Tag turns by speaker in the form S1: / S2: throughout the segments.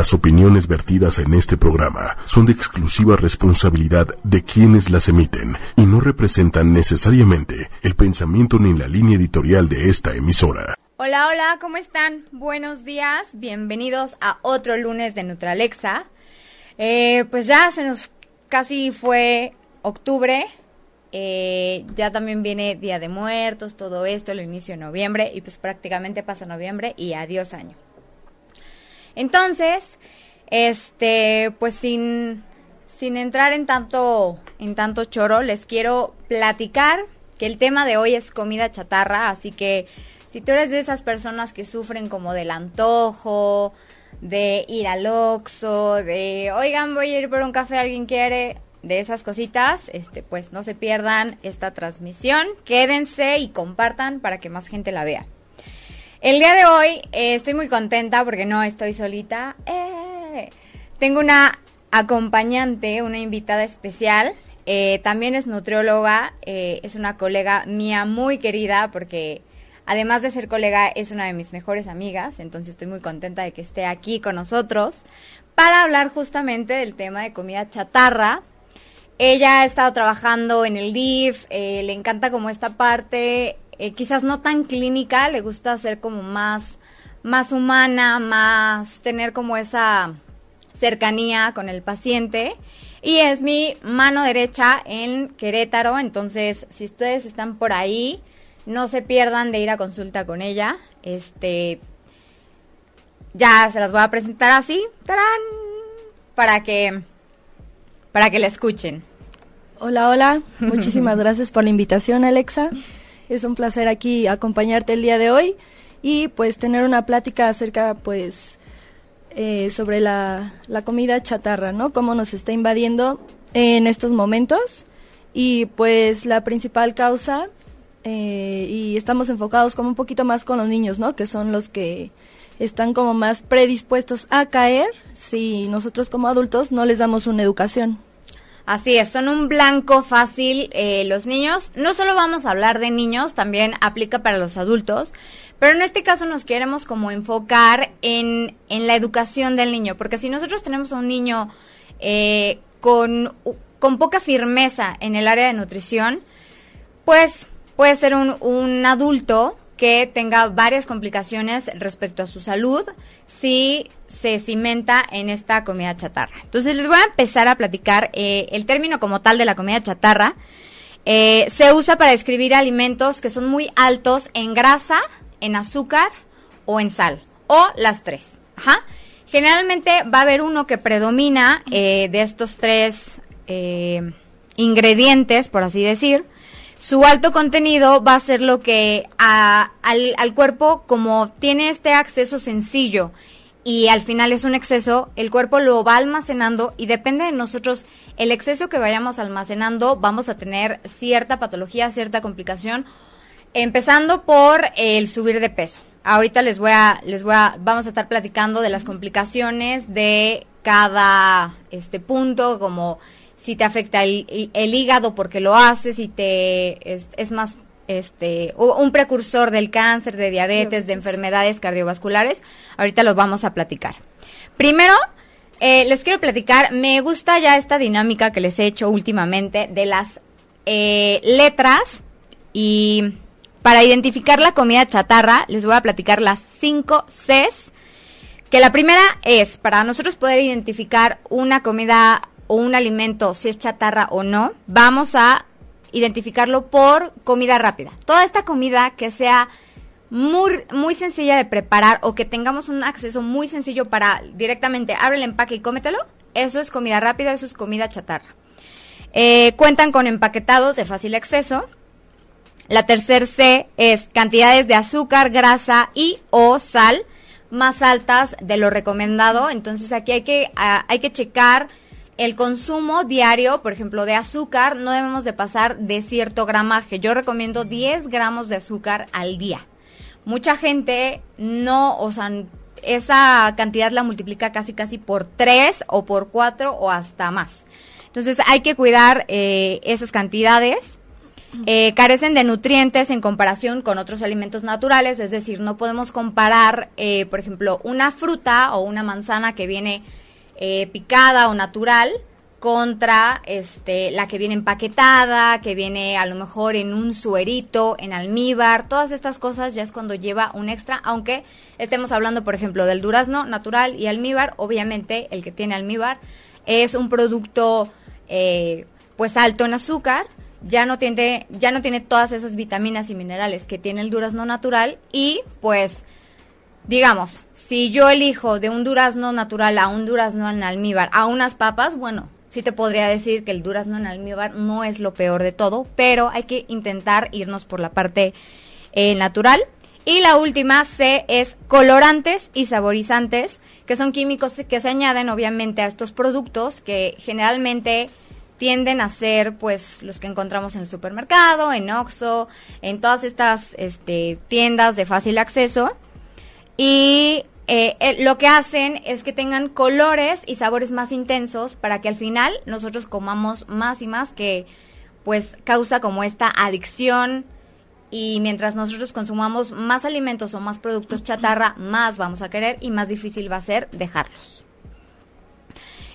S1: Las opiniones vertidas en este programa son de exclusiva responsabilidad de quienes las emiten y no representan necesariamente el pensamiento ni la línea editorial de esta emisora.
S2: Hola, hola, ¿cómo están? Buenos días, bienvenidos a otro lunes de Nutralexa. Eh, pues ya se nos casi fue octubre, eh, ya también viene Día de Muertos, todo esto, el inicio de noviembre, y pues prácticamente pasa noviembre y adiós año. Entonces, este, pues sin, sin entrar en tanto, en tanto choro, les quiero platicar que el tema de hoy es comida chatarra, así que si tú eres de esas personas que sufren como del antojo, de ir al Oxxo, de, oigan, voy a ir por un café, ¿alguien quiere? De esas cositas, este, pues no se pierdan esta transmisión, quédense y compartan para que más gente la vea. El día de hoy eh, estoy muy contenta porque no estoy solita. Eh, tengo una acompañante, una invitada especial. Eh, también es nutrióloga, es una colega mía muy querida porque además de ser colega es una de mis mejores amigas. Entonces estoy muy contenta de que esté aquí con nosotros para hablar justamente del tema de comida chatarra. Ella ha estado trabajando en el DIF, le encanta como esta parte eh, quizás no tan clínica, le gusta ser como más, más humana, más tener como esa cercanía con el paciente. Y es mi mano derecha en Querétaro, entonces si ustedes están por ahí, no se pierdan de ir a consulta con ella. Este, ya se las voy a presentar así, ¡tarán! para que, para que la escuchen.
S3: Hola, hola, muchísimas gracias por la invitación, Alexa. Es un placer aquí acompañarte el día de hoy y pues tener una plática acerca pues eh, sobre la, comida chatarra, ¿no? Cómo nos está invadiendo en estos momentos y pues la principal causa eh, y estamos enfocados como un poquito más con los niños, ¿no? Que son los que están como más predispuestos a caer si nosotros como adultos no les damos una educación.
S2: Así es, son un blanco fácil eh, los niños. No solo vamos a hablar de niños, también aplica para los adultos, pero en este caso nos queremos como enfocar en, en la educación del niño, porque si nosotros tenemos a un niño eh, con, con poca firmeza en el área de nutrición, pues puede ser un, un adulto que tenga varias complicaciones respecto a su salud si se cimenta en esta comida chatarra. Entonces les voy a empezar a platicar eh, el término como tal de la comida chatarra. Eh, se usa para describir alimentos que son muy altos en grasa, en azúcar o en sal, o las tres. Ajá. Generalmente va a haber uno que predomina eh, de estos tres ingredientes, por así decir su alto contenido va a ser lo que al, cuerpo, como tiene este acceso sencillo y al final es un exceso, el cuerpo lo va almacenando y depende de nosotros el exceso que vayamos almacenando, vamos a tener cierta patología, cierta complicación, empezando por el subir de peso. Ahorita les voy a, les voy a, vamos a estar platicando de las complicaciones de cada este punto, como si te afecta el, hígado porque lo haces, si te es, más este un precursor del cáncer, de diabetes, de enfermedades cardiovasculares. Ahorita los vamos a platicar. Primero, eh, les quiero platicar, me gusta ya esta dinámica que les he hecho últimamente de las eh, letras y para identificar la comida chatarra les voy a platicar las cinco Cs. Que la primera es, para nosotros poder identificar una comida o un alimento, si es chatarra o no, vamos a identificarlo por comida rápida. Toda esta comida que sea muy, muy sencilla de preparar o que tengamos un acceso muy sencillo para directamente abre el empaque y cómetelo, eso es comida rápida, eso es comida chatarra. Eh, cuentan con empaquetados de fácil acceso. La tercer C es cantidades de azúcar, grasa y o sal más altas de lo recomendado. Entonces aquí hay que, ah, hay que checar el consumo diario, por ejemplo, de azúcar, no debemos de pasar de cierto gramaje. Yo recomiendo 10 gramos de azúcar al día. Mucha gente no, o sea, esa cantidad la multiplica casi casi por 3 o por 4 o hasta más. Entonces hay que cuidar eh, esas cantidades. eh, carecen de nutrientes en comparación con otros alimentos naturales, es decir, no podemos comparar, eh, por ejemplo, una fruta o una manzana que viene eh, picada o natural contra este la que viene empaquetada, que viene a lo mejor en un suerito, en almíbar, todas estas cosas ya es cuando lleva un extra, aunque estemos hablando, por ejemplo, del durazno natural y almíbar, obviamente el que tiene almíbar es un producto pues alto en azúcar, ya no tiene ya no tiene todas esas vitaminas y minerales que tiene el durazno natural y pues digamos, si yo elijo de un durazno natural a un durazno en almíbar a unas papas, bueno, sí te podría decir que el durazno en almíbar no es lo peor de todo, pero hay que intentar irnos por la parte eh, natural. Y la última C es colorantes y saborizantes, que son químicos que se añaden obviamente a estos productos que generalmente tienden a ser pues los que encontramos en el supermercado, en Oxxo, en todas estas este, tiendas de fácil acceso. Y eh, eh, lo que hacen es que tengan colores y sabores más intensos para que al final nosotros comamos más y más que pues causa como esta adicción y mientras nosotros consumamos más alimentos o más productos chatarra, más vamos a querer y más difícil va a ser dejarlos.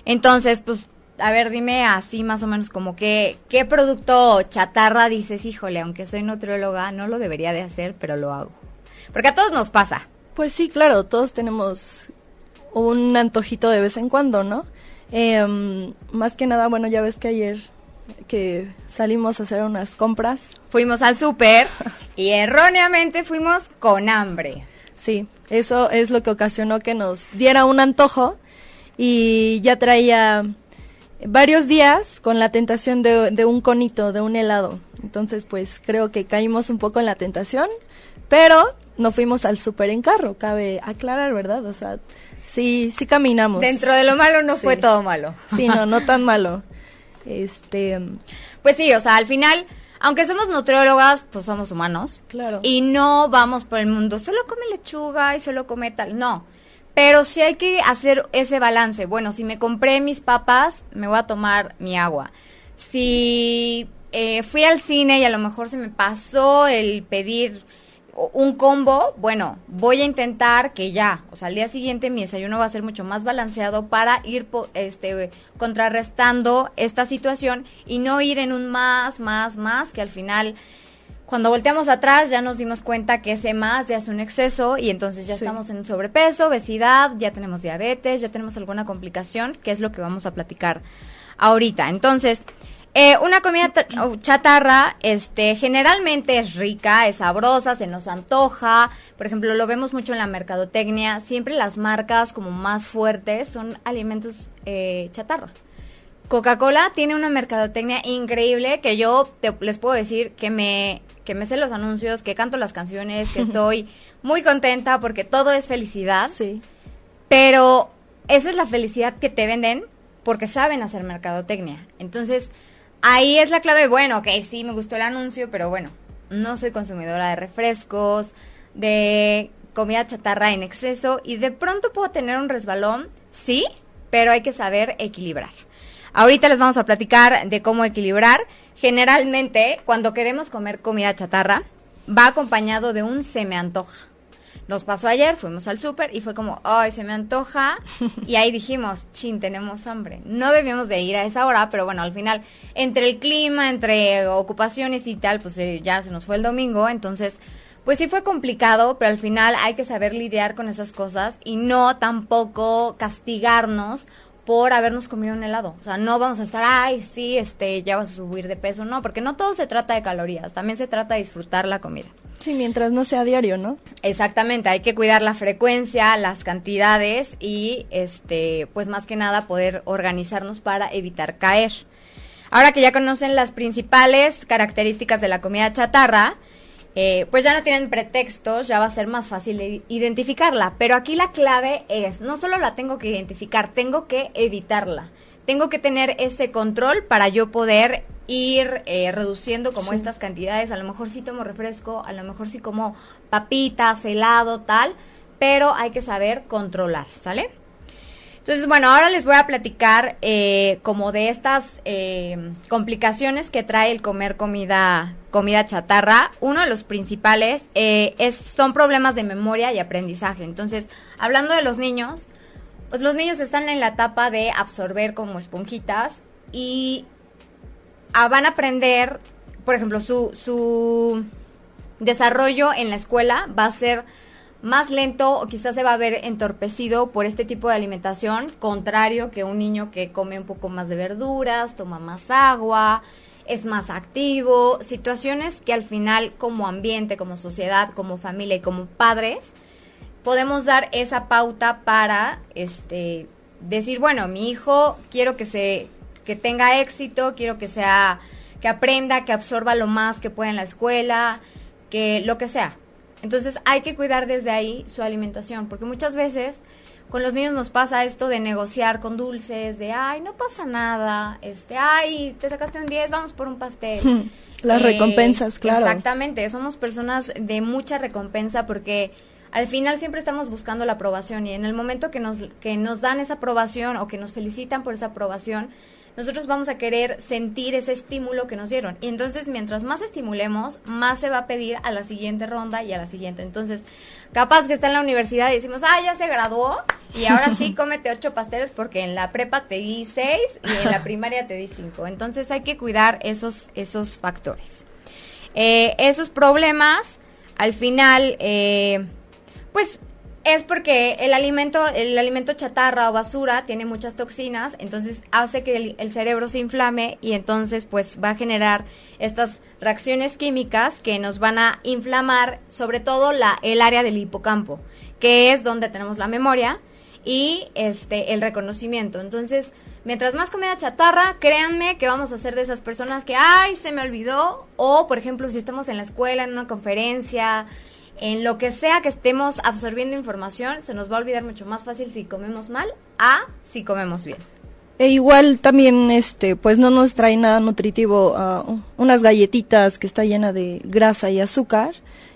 S2: Entonces, pues a ver, dime así más o menos como que, ¿qué producto chatarra dices, híjole, aunque soy nutrióloga, no lo debería de hacer, pero lo hago? Porque a todos nos pasa.
S3: Pues sí, claro, todos tenemos un antojito de vez en cuando, ¿no? Em, más que nada, bueno, ya ves que ayer que salimos a hacer unas compras.
S2: Fuimos al súper y erróneamente fuimos con hambre.
S3: Sí, eso es lo que ocasionó que nos diera un antojo y ya traía varios días con la tentación de, un conito, de un helado. Entonces, pues creo que caímos un poco en la tentación, pero no fuimos al súper en carro, cabe aclarar, ¿verdad? O sea, sí, sí caminamos.
S2: Dentro de lo malo no fue todo malo.
S3: Sí, no, no tan malo. Este,
S2: pues sí, o sea, al final, aunque somos nutriólogas, pues somos humanos.
S3: Claro.
S2: Y no vamos por el mundo, solo come lechuga y solo come tal. No. Pero sí hay que hacer ese balance. Bueno, si me compré mis papas, me voy a tomar mi agua. Si eh, fui al cine y a lo mejor se me pasó el pedir un combo, bueno, voy a intentar que ya, o sea, al día siguiente mi desayuno va a ser mucho más balanceado para ir este contrarrestando esta situación y no ir en un más, más, más, que al final cuando volteamos atrás ya nos dimos cuenta que ese más ya es un exceso y entonces ya estamos en sobrepeso, obesidad, ya tenemos diabetes, ya tenemos alguna complicación, que es lo que vamos a platicar ahorita. Entonces, eh, una comida chatarra, este, generalmente es rica, es sabrosa, se nos antoja. Por ejemplo, lo vemos mucho en la mercadotecnia. Siempre las marcas como más fuertes son alimentos eh, chatarra. Coca-Cola tiene una mercadotecnia increíble que yo les puedo decir que me que me sé los anuncios, que canto las canciones, que estoy muy contenta porque todo es felicidad.
S3: Sí.
S2: Pero esa es la felicidad que te venden porque saben hacer mercadotecnia. Entonces, ahí es la clave. Bueno, ok, sí, me gustó el anuncio, pero bueno, no soy consumidora de refrescos, de comida chatarra en exceso y de pronto puedo tener un resbalón, sí, pero hay que saber equilibrar. Ahorita les vamos a platicar de cómo equilibrar. Generalmente, cuando queremos comer comida chatarra, va acompañado de un se me antoja. Nos pasó ayer, fuimos al súper y fue como, ay, se me antoja. Y ahí dijimos, chin, tenemos hambre. No debíamos de ir a esa hora, pero bueno, al final, entre el clima, entre ocupaciones y tal, pues eh, ya se nos fue el domingo. Entonces, pues sí fue complicado, pero al final hay que saber lidiar con esas cosas y no tampoco castigarnos por habernos comido un helado. O sea, no vamos a estar, ay, sí, este, ya vas a subir de peso. No, porque no todo se trata de calorías, también se trata de disfrutar la comida.
S3: Sí, mientras no sea diario, ¿no?
S2: Exactamente, hay que cuidar la frecuencia, las cantidades y, este, pues más que nada poder organizarnos para evitar caer. Ahora que ya conocen las principales características de la comida chatarra, eh, pues ya no tienen pretextos, ya va a ser más fácil identificarla. Pero aquí la clave es, no solo la tengo que identificar, tengo que evitarla. Tengo que tener ese control para yo poder ir eh, reduciendo como estas cantidades. A lo mejor sí tomo refresco, a lo mejor sí como papitas, helado, tal, pero hay que saber controlar, ¿sale? Entonces, bueno, ahora les voy a platicar eh, como de estas eh, complicaciones que trae el comer comida, comida chatarra. Uno de los principales eh, es, son problemas de memoria y aprendizaje. Entonces, hablando de los niños, pues los niños están en la etapa de absorber como esponjitas y ah, van a aprender, por ejemplo, su, su desarrollo en la escuela va a ser más lento o quizás se va a ver entorpecido por este tipo de alimentación, contrario que un niño que come un poco más de verduras, toma más agua, es más activo, situaciones que al final como ambiente, como sociedad, como familia y como padres, podemos dar esa pauta para este decir, bueno, mi hijo quiero que se que tenga éxito, quiero que sea que aprenda, que absorba lo más que pueda en la escuela, que lo que sea, entonces hay que cuidar desde ahí su alimentación, porque muchas veces con los niños nos pasa esto de negociar con dulces, de, ay, no pasa nada, este, ay, te sacaste un 10, vamos por un pastel.
S3: Las eh, recompensas, claro.
S2: Exactamente, somos personas de mucha recompensa porque al final siempre estamos buscando la aprobación y en el momento que nos, que nos dan esa aprobación o que nos felicitan por esa aprobación, nosotros vamos a querer sentir ese estímulo que nos dieron. Y entonces, mientras más estimulemos, más se va a pedir a la siguiente ronda y a la siguiente. Entonces, capaz que está en la universidad y decimos, ah, ya se graduó y ahora sí cómete ocho pasteles porque en la prepa te di seis y en la primaria te di cinco. Entonces, hay que cuidar esos, esos factores. Eh, esos problemas, al final, eh, pues es porque el alimento, el alimento chatarra o basura tiene muchas toxinas, entonces hace que el, cerebro se inflame y entonces pues va a generar estas reacciones químicas que nos van a inflamar sobre todo la, el área del hipocampo, que es donde tenemos la memoria y este el reconocimiento. Entonces, mientras más comida chatarra, créanme que vamos a ser de esas personas que, ay, se me olvidó, o por ejemplo, si estamos en la escuela, en una conferencia, en lo que sea que estemos absorbiendo información, se nos va a olvidar mucho más fácil si comemos mal a si comemos bien.
S3: E igual también, este, pues no nos trae nada nutritivo uh, unas galletitas que está llena de grasa y azúcar,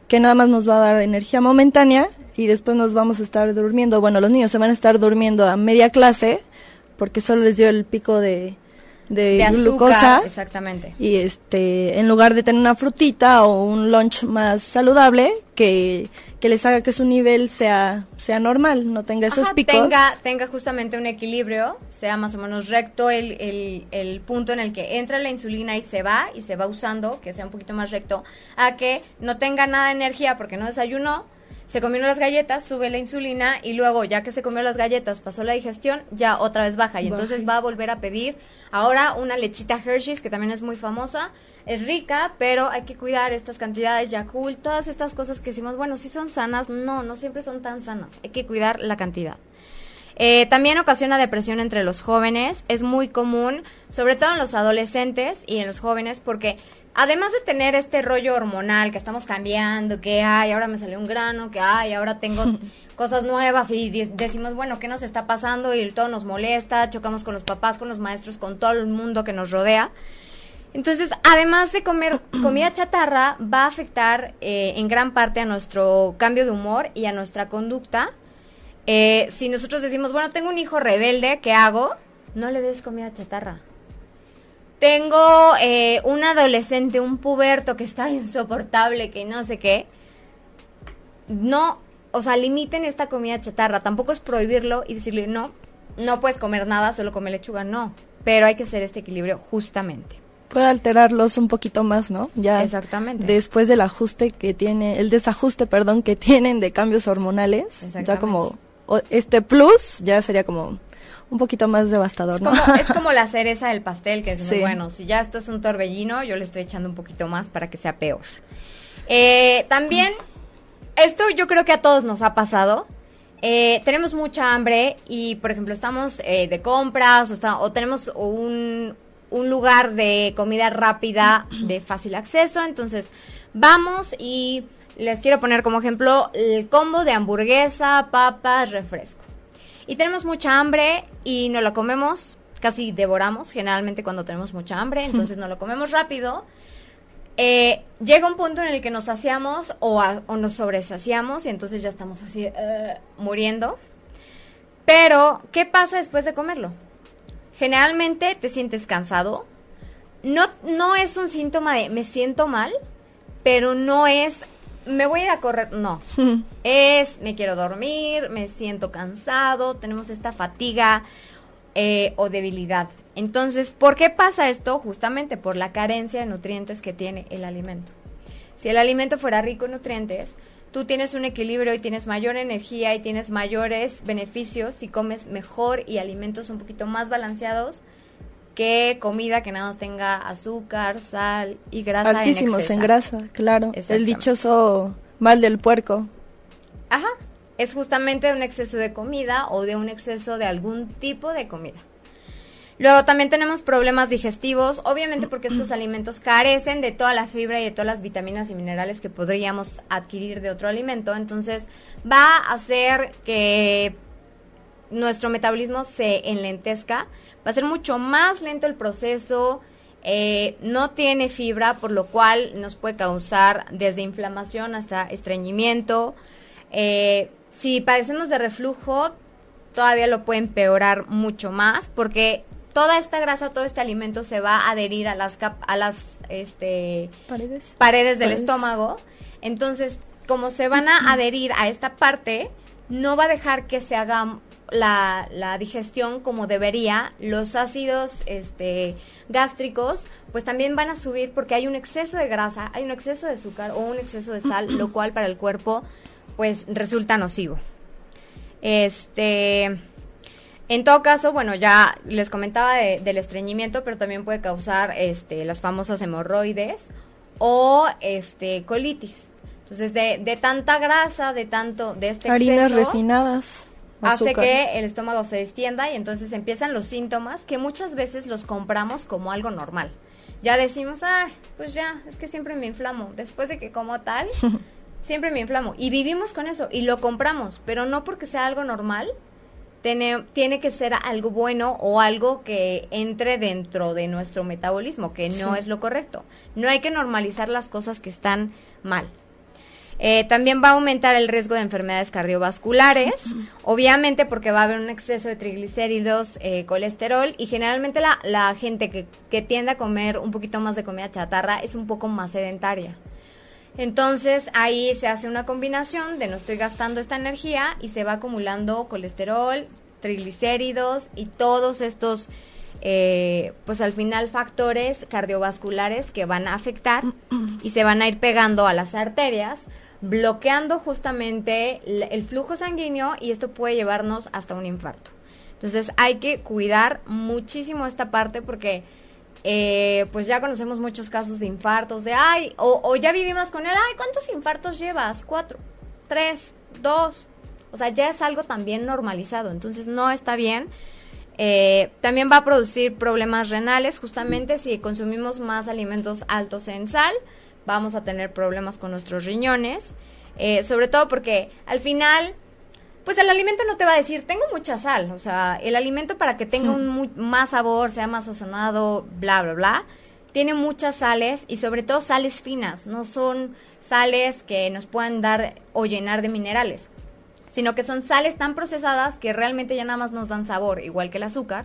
S3: que nada más nos va a dar energía momentánea y después nos vamos a estar durmiendo. Bueno, los niños se van a estar durmiendo a media clase porque solo les dio el pico de, de, glucosa.
S2: Exactamente.
S3: Y este, en lugar de tener una frutita o un lunch más saludable, que, que les haga que su nivel sea, sea normal, no tenga esos picos.
S2: Tenga, tenga justamente un equilibrio, sea más o menos recto el, el, el punto en el que entra la insulina y se va, y se va usando, que sea un poquito más recto, a que no tenga nada de energía porque no desayunó, se comió las galletas, sube la insulina y luego ya que se comió las galletas, pasó la digestión, ya otra vez baja. Y entonces va a volver a pedir ahora una lechita Hershey's que también es muy famosa, es rica, pero hay que cuidar estas cantidades Yakult, todas estas cosas que decimos, bueno, si son sanas, no, no siempre son tan sanas, hay que cuidar la cantidad. Eh, también ocasiona depresión entre los jóvenes, es muy común, sobre todo en los adolescentes y en los jóvenes, porque además de tener este rollo hormonal que estamos cambiando, que ay, ahora me salió un grano, que ay, ahora tengo cosas nuevas y decimos, bueno, ¿qué nos está pasando? Y todo nos molesta, chocamos con los papás, con los maestros, con todo el mundo que nos rodea. Entonces, además de comer comida chatarra, va a afectar eh, en gran parte a nuestro cambio de humor y a nuestra conducta. Eh, si nosotros decimos, bueno, tengo un hijo rebelde, ¿qué hago? No le des comida chatarra tengo eh, un adolescente, un puberto que está insoportable, que no sé qué. No, o sea, limiten esta comida chatarra. Tampoco es prohibirlo y decirle, no, no puedes comer nada, solo come lechuga. No, pero hay que hacer este equilibrio justamente.
S3: Puede alterarlos un poquito más, ¿no?
S2: Ya Exactamente.
S3: Después del ajuste que tiene, el desajuste, perdón, que tienen de cambios hormonales, ya como este plus ya sería como un poquito más devastador,
S2: ¿no? Es como, la cereza del pastel, que es muy bueno. Si ya esto es un torbellino, yo le estoy echando un poquito más para que sea peor. Eh, también, esto yo creo que a todos nos ha pasado. Eh, tenemos mucha hambre y, por ejemplo, estamos eh, de compras o, o tenemos un, un lugar de comida rápida de fácil acceso. Entonces, vamos y les quiero poner como ejemplo el combo de hamburguesa, papas, refresco y tenemos mucha hambre y no lo comemos, casi devoramos generalmente cuando tenemos mucha hambre, entonces no lo comemos rápido. Eh, llega un punto en el que nos saciamos o, o nos sobresaciamos y entonces ya estamos así uh, muriendo. Pero, ¿qué pasa después de comerlo? Generalmente te sientes cansado. No, no es un síntoma de me siento mal, pero no es me voy a ir a correr. No. es me quiero dormir, me siento cansado, tenemos esta fatiga eh, o debilidad. Entonces, ¿por qué pasa esto? Justamente por la carencia de nutrientes que tiene el alimento. Si el alimento fuera rico en nutrientes, tú tienes un equilibrio y tienes mayor energía y tienes mayores beneficios si comes mejor y alimentos un poquito más balanceados que comida que nada más tenga azúcar, sal y grasa.
S3: Altísimos en, grasa, claro. El dichoso mal del puerco.
S2: Ajá. Es justamente un exceso de comida o de un exceso de algún tipo de comida. Luego también tenemos problemas digestivos, obviamente porque estos alimentos carecen de toda la fibra y de todas las vitaminas y minerales que podríamos adquirir de otro alimento, entonces va a hacer que nuestro metabolismo se enlentezca, va a ser mucho más lento el proceso, eh, no tiene fibra, por lo cual nos puede causar desde inflamación hasta estreñimiento. Eh, si padecemos de reflujo, todavía lo puede empeorar mucho más porque toda esta grasa, todo este alimento se va a adherir a las a las este
S3: paredes,
S2: paredes del estómago. Entonces, como se van a adherir a esta parte, no va a dejar que se haga la, la digestión como debería. Los ácidos este gástricos pues también van a subir porque hay un exceso de grasa, hay un exceso de azúcar o un exceso de sal, lo cual para el cuerpo pues resulta nocivo. Este en todo caso, bueno, ya les comentaba del estreñimiento, pero también puede causar este, las famosas hemorroides o este, colitis. Entonces, de, tanta grasa, de tanto, de este
S3: Harinas refinadas.
S2: Hace que el estómago se extienda y entonces empiezan los síntomas que muchas veces los compramos como algo normal. Ya decimos, ah, pues ya, es que siempre me inflamo. Después de que como tal, siempre me inflamo. Y vivimos con eso y lo compramos, pero no porque sea algo normal, tiene, tiene que ser algo bueno o algo que entre dentro de nuestro metabolismo, que no es lo correcto. No hay que normalizar las cosas que están mal. Eh, también va a aumentar el riesgo de enfermedades cardiovasculares, obviamente porque va a haber un exceso de triglicéridos, eh, colesterol y generalmente la, la gente que, que tiende a comer un poquito más de comida chatarra es un poco más sedentaria. Entonces ahí se hace una combinación de no estoy gastando esta energía y se va acumulando colesterol, triglicéridos y todos estos, eh, pues al final factores cardiovasculares que van a afectar y se van a ir pegando a las arterias, bloqueando justamente el flujo sanguíneo y esto puede llevarnos hasta un infarto. Entonces hay que cuidar muchísimo esta parte porque eh, pues ya conocemos muchos casos de infartos, de, ay, o, ya vivimos con él, ay, ¿cuántos infartos llevas? Cuatro, tres, dos. O sea, ya es algo también normalizado, entonces no está bien. Eh, también va a producir problemas renales, justamente si consumimos más alimentos altos en sal, vamos a tener problemas con nuestros riñones, eh, sobre todo porque al final pues el alimento no te va a decir, tengo mucha sal, o sea, el alimento para que tenga un más sabor, sea más sazonado, bla, bla, bla, tiene muchas sales y sobre todo sales finas, no son sales que nos puedan dar o llenar de minerales, sino que son sales tan procesadas que realmente ya nada más nos dan sabor, igual que el azúcar.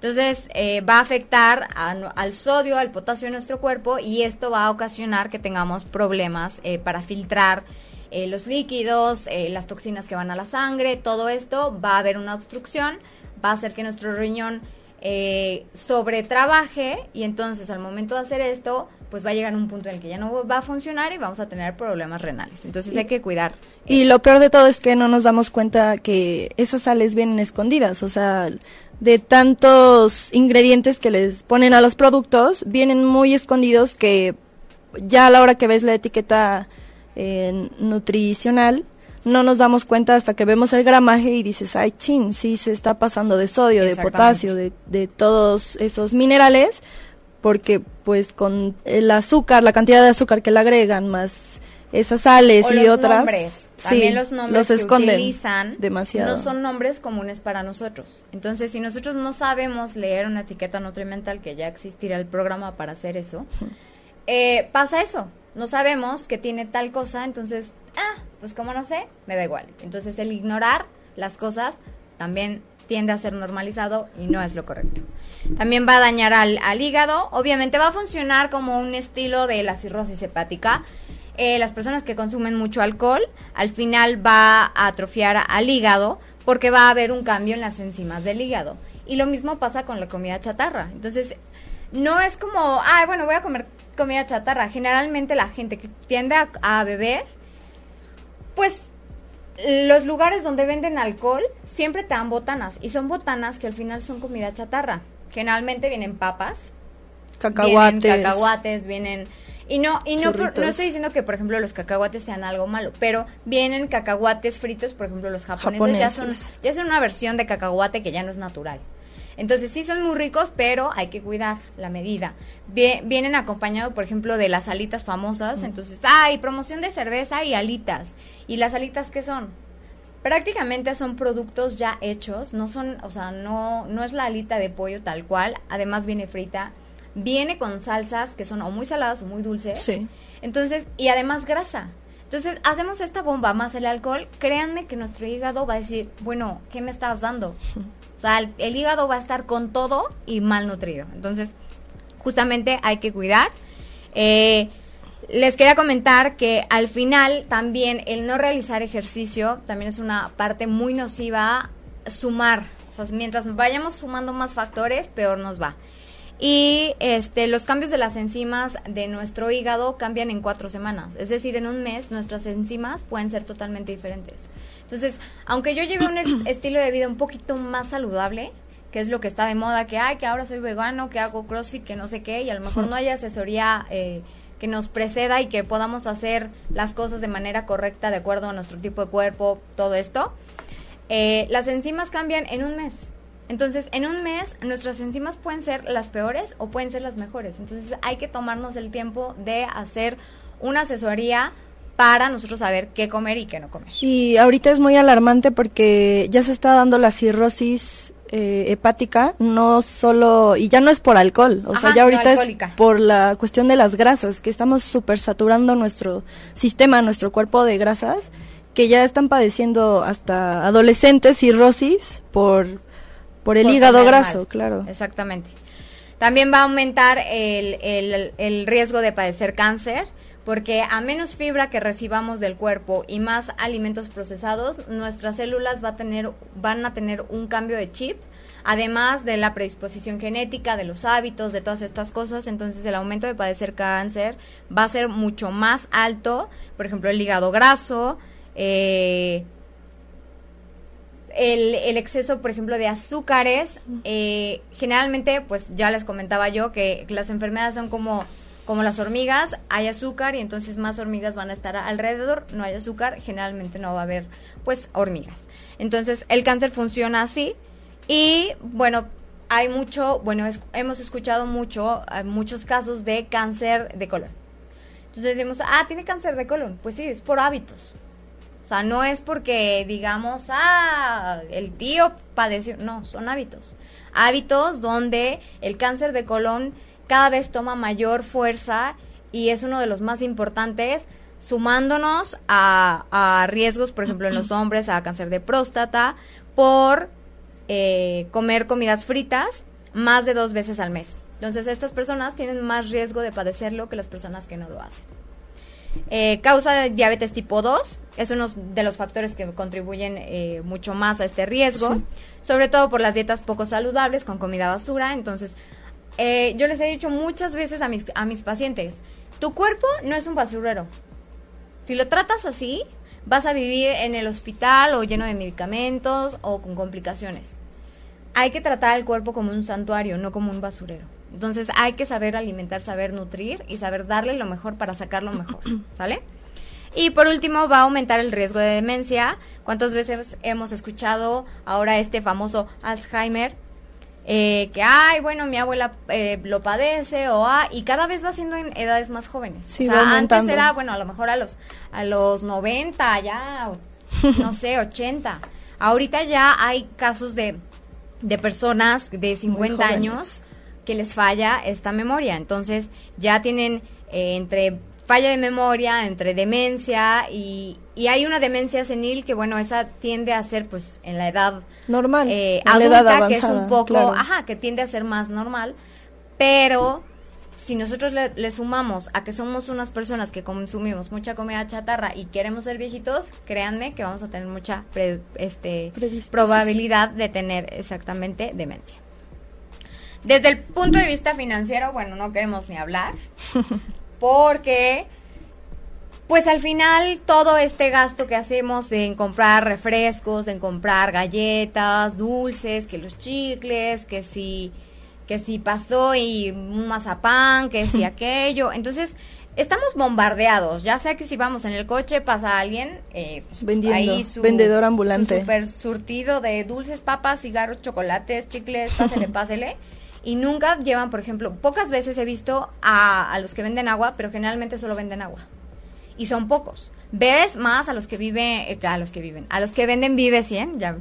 S2: Entonces eh, va a afectar al sodio, al potasio en nuestro cuerpo y esto va a ocasionar que tengamos problemas eh, para filtrar eh, los líquidos, eh, las toxinas que van a la sangre, todo esto va a haber una obstrucción, va a hacer que nuestro riñón eh, sobretrabaje y entonces al momento de hacer esto, pues va a llegar un punto en el que ya no va a funcionar y vamos a tener problemas renales. Entonces hay que cuidar.
S3: Y lo peor de todo es que no nos damos cuenta que esas sales vienen escondidas, o sea, de tantos ingredientes que les ponen a los productos, vienen muy escondidos que ya a la hora que ves la etiqueta nutricional, no nos damos cuenta hasta que vemos el gramaje y dices, ay, chin, sí se está pasando de sodio, de potasio, de, de todos esos minerales, porque pues con el azúcar, la cantidad de azúcar que le agregan, más esas sales y otras,
S2: nombres. También los nombres
S3: que esconden
S2: utilizan
S3: demasiado.
S2: no son nombres comunes para nosotros. Entonces, si nosotros no sabemos leer una etiqueta nutrimental, que ya existirá el programa para hacer eso, eh, pasa eso no sabemos que tiene tal cosa, entonces, ah, pues como no sé, me da igual. Entonces el ignorar las cosas también tiende a ser normalizado y no es lo correcto. También va a dañar al, al hígado, obviamente va a funcionar como un estilo de la cirrosis hepática. Eh, las personas que consumen mucho alcohol, al final va a atrofiar al hígado porque va a haber un cambio en las enzimas del hígado. Y lo mismo pasa con la comida chatarra. Entonces, no es como, ay, bueno, voy a comer comida chatarra. Generalmente la gente que tiende a beber, pues los lugares donde venden alcohol siempre te dan botanas. Y son botanas que al final son comida chatarra. Generalmente vienen papas,
S3: Cacahuates.
S2: vienen cacahuates, vienen y no y no por- no estoy diciendo que por ejemplo los cacahuates sean algo malo, pero vienen cacahuates fritos, por ejemplo los japoneses, ya son
S3: Japoneses.
S2: ya son una versión de cacahuate que ya no es natural. Entonces sí son muy ricos, pero hay que cuidar la medida. Vie- vienen acompañados, por ejemplo, de las alitas famosas. Entonces, hay promoción de cerveza y alitas. ¿Y las alitas qué son? prácticamente son productos ya hechos, no son, o sea, no, no es la alita de pollo tal cual, además viene frita, viene con salsas que son o muy saladas o muy dulces.
S3: Sí.
S2: Entonces, y además grasa. Entonces, hacemos esta bomba más el alcohol, créanme que nuestro hígado va a decir, bueno, ¿qué me estás dando? O sea, el, hígado va a estar con todo y malnutrido. Entonces, justamente hay que cuidar. Eh, les quería comentar que al final también el no realizar ejercicio también es una parte muy nociva sumar. O sea, mientras vayamos sumando más factores, peor nos va. Y este, los cambios de las enzimas de nuestro hígado cambian en cuatro semanas. Es decir, en un mes nuestras enzimas pueden ser totalmente diferentes. Entonces, aunque yo lleve un es- estilo de vida un poquito más saludable, que es lo que está de moda, que ay, que ahora soy vegano, que hago CrossFit, que no sé qué, y a lo mejor no hay asesoría eh, que nos preceda y que podamos hacer las cosas de manera correcta de acuerdo a nuestro tipo de cuerpo, todo esto. Eh, las enzimas cambian en un mes. Entonces, en un mes, nuestras enzimas pueden ser las peores o pueden ser las mejores. Entonces, hay que tomarnos el tiempo de hacer una asesoría para nosotros saber qué comer y qué no comer.
S3: Y ahorita es muy alarmante porque ya se está dando la cirrosis eh, hepática, no solo, y ya no es por alcohol, o
S2: Ajá,
S3: sea, ya
S2: no
S3: ahorita es por la cuestión de las grasas, que estamos súper saturando nuestro sistema, nuestro cuerpo de grasas, que ya están padeciendo hasta adolescentes cirrosis por, por el
S2: Por
S3: hígado graso,
S2: mal.
S3: claro.
S2: Exactamente. También va a aumentar el, el- el riesgo de padecer cáncer, porque a menos fibra que recibamos del cuerpo y más alimentos procesados, nuestras células va a tener, van a tener un cambio de chip, además de la predisposición genética, de los hábitos, de todas estas cosas. Entonces el aumento de padecer cáncer va a ser mucho más alto, por ejemplo, el hígado graso, eh, el, el exceso, por ejemplo, de azúcares, eh, generalmente, pues ya les comentaba yo que las enfermedades son como, como las hormigas, hay azúcar y entonces más hormigas van a estar alrededor, no hay azúcar, generalmente no va a haber, pues, hormigas. Entonces, el cáncer funciona así y, bueno, hay mucho, bueno, es- hemos escuchado mucho, hay muchos casos de cáncer de colon. Entonces decimos, ah, tiene cáncer de colon. Pues sí, es por hábitos. O sea, no es porque digamos, ah, el tío padeció. No, son hábitos. Hábitos donde el cáncer de colon cada vez toma mayor fuerza y es uno de los más importantes, sumándonos a, a riesgos, por ejemplo, en los hombres, a cáncer de próstata, por eh, comer comidas fritas más de dos veces al mes. Entonces, estas personas tienen más riesgo de padecerlo que las personas que no lo hacen. Eh, causa de diabetes tipo 2 es uno de los factores que contribuyen eh, mucho más a este riesgo,
S3: Sí.
S2: sobre todo por las dietas poco saludables con comida basura. Entonces, eh, yo les he dicho muchas veces a mis, a mis pacientes, tu cuerpo no es un basurero. Si lo tratas así, vas a vivir en el hospital o lleno de medicamentos o con complicaciones. Hay que tratar al cuerpo como un santuario, no como un basurero. Entonces hay que saber alimentar, saber nutrir y saber darle lo mejor para sacar lo mejor, ¿sale? Y por último va a aumentar el riesgo de demencia. ¿Cuántas veces hemos escuchado ahora este famoso Alzheimer? Eh, que, ay, bueno, mi abuela eh, lo padece o, ah, y cada vez va siendo en edades más jóvenes.
S3: Sí,
S2: o sea, antes era, bueno, a lo mejor a los, a los 90 ya, o no sé, 80. Ahorita ya hay casos de, de personas de 50
S3: jóvenes.
S2: años que les falla esta memoria. Entonces ya tienen eh, entre falla de memoria, entre demencia y, y hay una demencia senil que, bueno, esa tiende a ser, pues, en la edad
S3: normal,
S2: eh, adulta, que es un poco, ajá, que tiende a ser más normal, pero si nosotros le, sumamos a que somos unas personas que consumimos mucha comida chatarra y queremos ser viejitos, créanme que vamos a tener mucha este, probabilidad de tener exactamente demencia. Desde el punto de vista financiero, bueno, no queremos ni hablar, porque pues al final todo este gasto que hacemos en comprar refrescos, en comprar galletas, dulces, que los chicles, que si que si pasó y un mazapán, que si aquello. Entonces, estamos bombardeados. Ya sea que si vamos en el coche, pasa alguien eh,
S3: pues, vendiendo, su, vendedor ambulante.
S2: Su super surtido de dulces, papas, cigarros, chocolates, chicles, pásele, pásele. Y nunca llevan, por ejemplo, pocas veces he visto a, a los que venden agua, pero generalmente solo venden agua. Y son pocos. Ves más a los que viven, eh, a los que viven, a los que venden Vive 100, ya.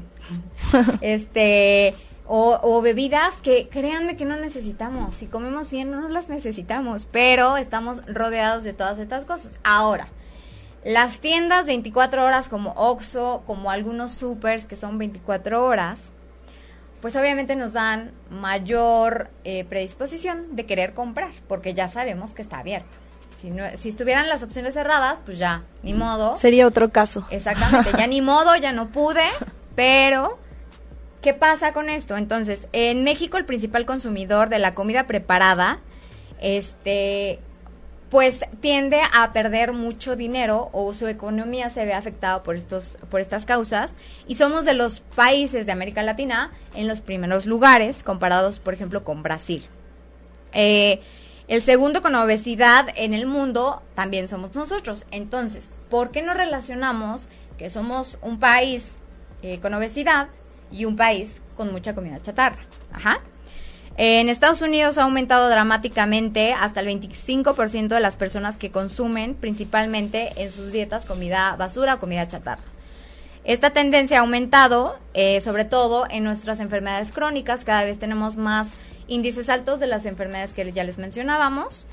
S2: este o, bebidas que créanme que no necesitamos. Si comemos bien, no las necesitamos, pero estamos rodeados de todas estas cosas. Ahora, las tiendas 24 horas como Oxxo, como algunos supers que son 24 horas, pues obviamente nos dan mayor eh, predisposición de querer comprar, porque ya sabemos que está abierto. Si, no, si estuvieran las opciones cerradas, pues ya, ni modo.
S3: Sería otro caso.
S2: Exactamente, ya ni modo, ya no pude, pero ¿Qué pasa con esto? Entonces, en México el principal consumidor de la comida preparada, este, pues tiende a perder mucho dinero o su economía se ve afectada por estos, por estas causas y somos de los países de América Latina en los primeros lugares comparados, por ejemplo, con Brasil. Eh, el segundo con obesidad en el mundo también somos nosotros. Entonces, ¿por qué no relacionamos que somos un país eh, con obesidad y un país con mucha comida chatarra. Ajá. En Estados Unidos ha aumentado dramáticamente hasta el 25% de las personas que consumen principalmente en sus dietas comida basura o comida chatarra. Esta tendencia ha aumentado eh, sobre todo en nuestras enfermedades crónicas. Cada vez tenemos más índices altos de las enfermedades que ya les mencionábamos.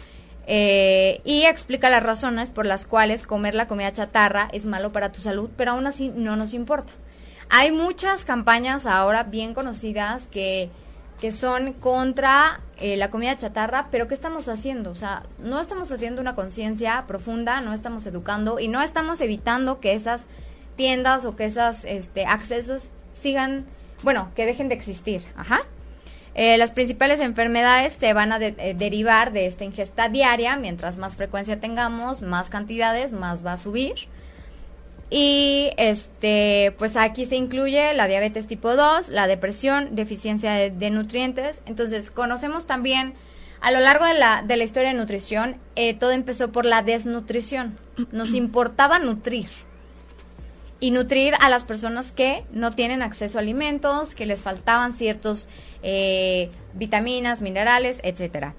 S2: Eh, y explica las razones por las cuales comer la comida chatarra es malo para tu salud, pero aún así no nos importa. Hay muchas campañas ahora bien conocidas que, que son contra eh, la comida chatarra, pero ¿qué estamos haciendo? O sea, no estamos haciendo una conciencia profunda, no estamos educando y no estamos evitando que esas tiendas o que esos este, accesos sigan, bueno, que dejen de existir. Ajá. Eh, las principales enfermedades se van a eh, derivar de esta ingesta diaria. Mientras más frecuencia tengamos, más cantidades, más va a subir. Y este, pues aquí se incluye la diabetes tipo 2, la depresión, deficiencia de, nutrientes. Entonces, conocemos también a lo largo de la, de la historia de nutrición, eh, todo empezó por la desnutrición. Nos importaba nutrir. Y nutrir a las personas que no tienen acceso a alimentos, que les faltaban ciertos eh, vitaminas, minerales, etcétera.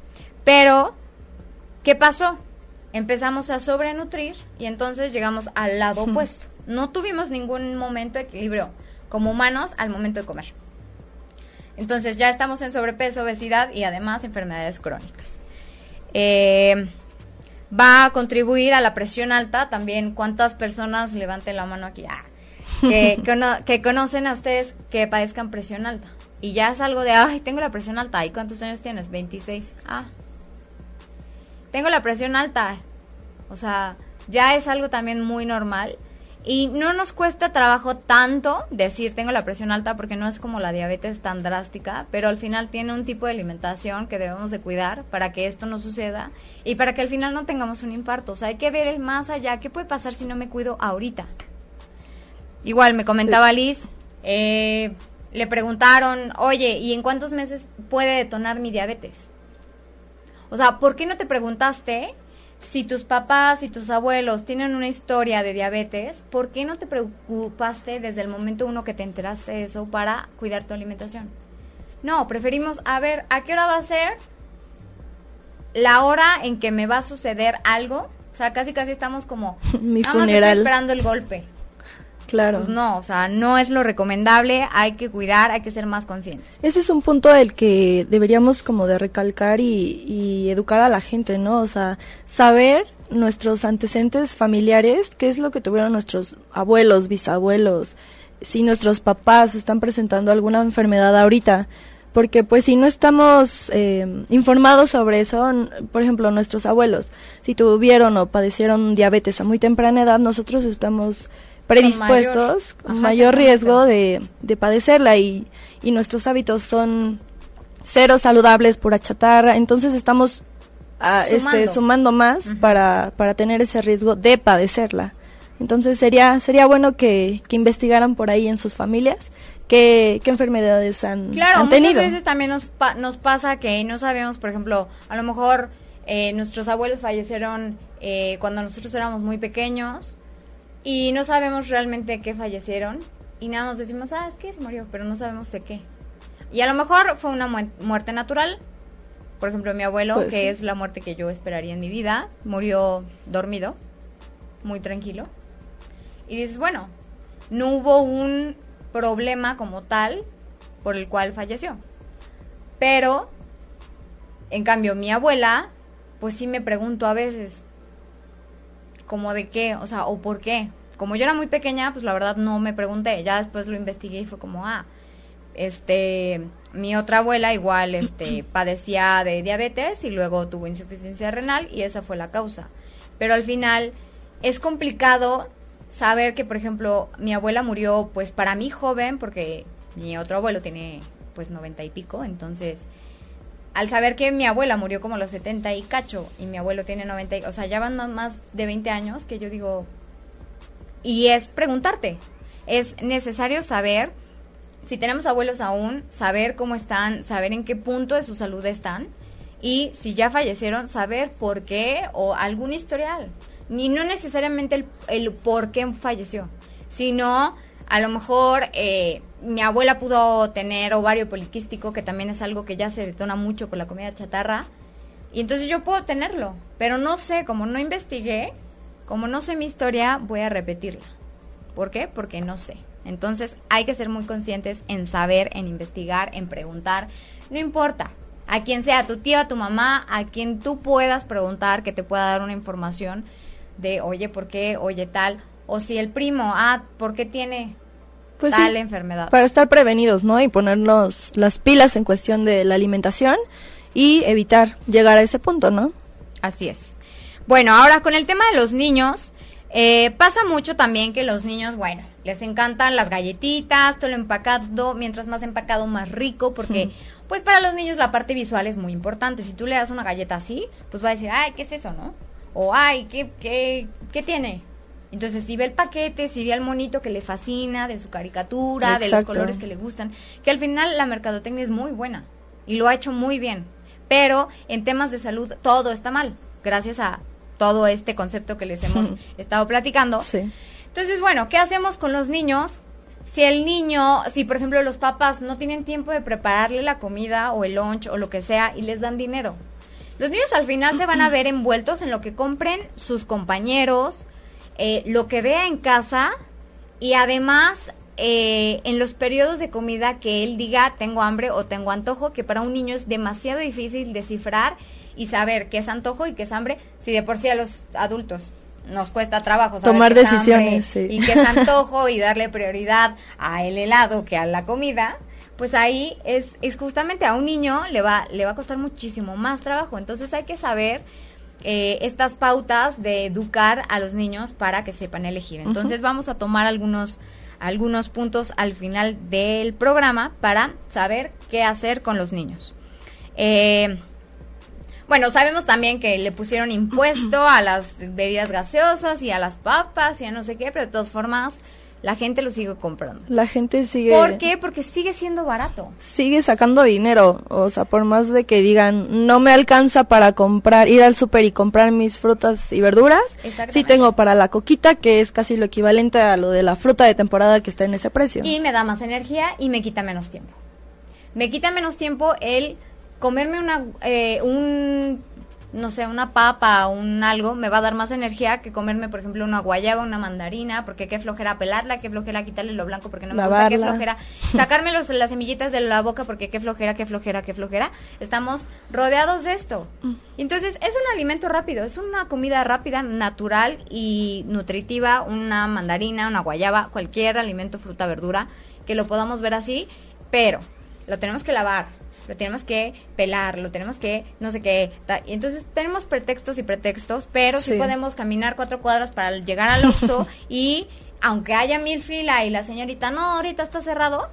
S2: Pero, ¿qué pasó? empezamos a sobrenutrir y entonces llegamos al lado opuesto. No tuvimos ningún momento de equilibrio como humanos al momento de comer. Entonces ya estamos en sobrepeso, obesidad y además enfermedades crónicas. Eh, va a contribuir a la presión alta también. ¿Cuántas personas, levanten la mano aquí, ah, que, que conocen a ustedes que padezcan presión alta? Y ya es algo de, ay, tengo la presión alta. ¿Y cuántos años tienes? 26. Ah, tengo la presión alta. O sea, ya es algo también muy normal. Y no nos cuesta trabajo tanto decir tengo la presión alta porque no es como la diabetes tan drástica, pero al final tiene un tipo de alimentación que debemos de cuidar para que esto no suceda y para que al final no tengamos un infarto. O sea, hay que ver el más allá. ¿Qué puede pasar si no me cuido ahorita? Igual me comentaba Liz, eh, le preguntaron, oye, ¿y en cuántos meses puede detonar mi diabetes? O sea, ¿por qué no te preguntaste si tus papás y tus abuelos tienen una historia de diabetes, ¿por qué no te preocupaste desde el momento uno que te enteraste de eso para cuidar tu alimentación? No, preferimos, a ver, ¿a qué hora va a ser la hora en que me va a suceder algo? O sea, casi casi estamos como,
S3: Mi funeral.
S2: esperando el golpe.
S3: Claro.
S2: Pues no, o sea, no es lo recomendable, hay que cuidar, hay que ser más conscientes.
S3: Ese es un punto del que deberíamos como de recalcar y, educar a la gente, ¿no? O sea, saber nuestros antecedentes familiares, qué es lo que tuvieron nuestros abuelos, bisabuelos, si nuestros papás están presentando alguna enfermedad ahorita, porque pues si no estamos eh, informados sobre eso, por ejemplo, nuestros abuelos, si tuvieron o padecieron diabetes a muy temprana edad, nosotros estamos predispuestos, mayor, mayor riesgo de, de padecerla y, y nuestros hábitos son cero saludables, pura chatarra, entonces estamos ah, sumando. Este, sumando más para, para tener ese riesgo de padecerla. Entonces sería, sería bueno que, que investigaran por ahí en sus familias qué, qué enfermedades han,
S2: claro,
S3: han tenido.
S2: muchas veces también nos, pa nos pasa que no sabemos, por ejemplo, a lo mejor eh, nuestros abuelos fallecieron eh, cuando nosotros éramos muy pequeños y no sabemos realmente qué fallecieron y nada más decimos, ah, es que se murió, pero no sabemos de qué. Y a lo mejor fue una mu muerte natural. Por ejemplo, mi abuelo, pues que sí. es la muerte que yo esperaría en mi vida, murió dormido, muy tranquilo. Y dices, bueno, no hubo un problema como tal por el cual falleció. Pero, en cambio, mi abuela, pues sí me pregunto a veces, como de qué, o sea, o por qué. Como yo era muy pequeña, pues la verdad no me pregunté. Ya después lo investigué y fue como, ah, este, mi otra abuela igual, este, padecía de diabetes y luego tuvo insuficiencia renal y esa fue la causa. Pero al final es complicado saber que, por ejemplo, mi abuela murió, pues para mí joven, porque mi otro abuelo tiene, pues, noventa y pico, entonces, al saber que mi abuela murió como a los 70 y cacho, y mi abuelo tiene 90, y, o sea, ya van más, más de 20 años, que yo digo, y es preguntarte, es necesario saber, si tenemos abuelos aún, saber cómo están, saber en qué punto de su salud están, y si ya fallecieron, saber por qué o algún historial. Ni no necesariamente el, por qué falleció, sino a lo mejor eh, mi abuela pudo tener ovario poliquístico, que también es algo que ya se detona mucho por la comida chatarra, y entonces yo puedo tenerlo, pero no sé, como no investigué, como no sé mi historia, voy a repetirla. ¿Por qué? Porque no sé. Entonces hay que ser muy conscientes en saber, en investigar, en preguntar. No importa, a quien sea, a tu tío, a tu mamá, a quien tú puedas preguntar que te pueda dar una información de, oye, ¿por qué? Oye, tal. O si el primo, ah, ¿por qué tiene pues tal sí, enfermedad?
S3: Para estar prevenidos, ¿no? Y ponernos las pilas en cuestión de la alimentación y evitar llegar a ese punto, ¿no?
S2: Así es. Bueno, ahora con el tema de los niños, eh, pasa mucho también que los niños, bueno, les encantan las galletitas, todo lo empacado, mientras más empacado, más rico, porque... Pues para los niños la parte visual es muy importante. Si tú le das una galleta así, pues va a decir, ay, ¿qué es eso, no? o ay, ¿qué, qué, qué tiene? Entonces, si ve el paquete, si ve al monito que le fascina, de su caricatura, Exacto. de los colores que le gustan, que al final la mercadotecnia es muy buena y lo ha hecho muy bien. Pero en temas de salud todo está mal, gracias a todo este concepto que les hemos estado platicando.
S3: Sí.
S2: Entonces, bueno, ¿qué hacemos con los niños? Si el niño, si por ejemplo los papás no tienen tiempo de prepararle la comida o el lunch o lo que sea y les dan dinero, los niños al final se van a ver envueltos en lo que compren sus compañeros, eh, lo que vea en casa y además eh, en los periodos de comida que él diga tengo hambre o tengo antojo, que para un niño es demasiado difícil descifrar y saber qué es antojo y qué es hambre, si de por sí a los adultos nos cuesta trabajo
S3: saber tomar
S2: qué
S3: decisiones
S2: hambre sí. y qué es antojo y darle prioridad a el helado que a la comida pues ahí es, es justamente a un niño le va, le va a costar muchísimo más trabajo. Entonces hay que saber eh, estas pautas de educar a los niños para que sepan elegir. Entonces uh -huh. vamos a tomar algunos, algunos puntos al final del programa para saber qué hacer con los niños. Eh, bueno, sabemos también que le pusieron impuesto a las bebidas gaseosas y a las papas y a no sé qué, pero de todas formas la gente lo sigue comprando.
S3: La gente sigue...
S2: ¿Por qué? Porque sigue siendo barato.
S3: Sigue sacando dinero, o sea, por más de que digan, no me alcanza para comprar, ir al súper y comprar mis frutas y verduras, sí tengo para la coquita, que es casi lo equivalente a lo de la fruta de temporada que está en ese precio.
S2: Y me da más energía y me quita menos tiempo. Me quita menos tiempo el comerme una, eh, un no sé, una papa o un algo me va a dar más energía que comerme, por ejemplo, una guayaba, una mandarina, porque qué flojera pelarla, qué flojera quitarle lo blanco porque no me gusta, qué flojera sacarme los, las semillitas de la boca porque qué flojera, qué flojera, qué flojera. Estamos rodeados de esto. Mm. Entonces, es un alimento rápido, es una comida rápida, natural y nutritiva, una mandarina, una guayaba, cualquier alimento, fruta, verdura, que lo podamos ver así, pero lo tenemos que lavar, lo tenemos que pelar, lo tenemos que no sé qué. Y entonces tenemos pretextos y pretextos, pero sí. podemos caminar cuatro cuadras para llegar al Oxxo y aunque haya mil fila y la señorita, no, ahorita está cerrado,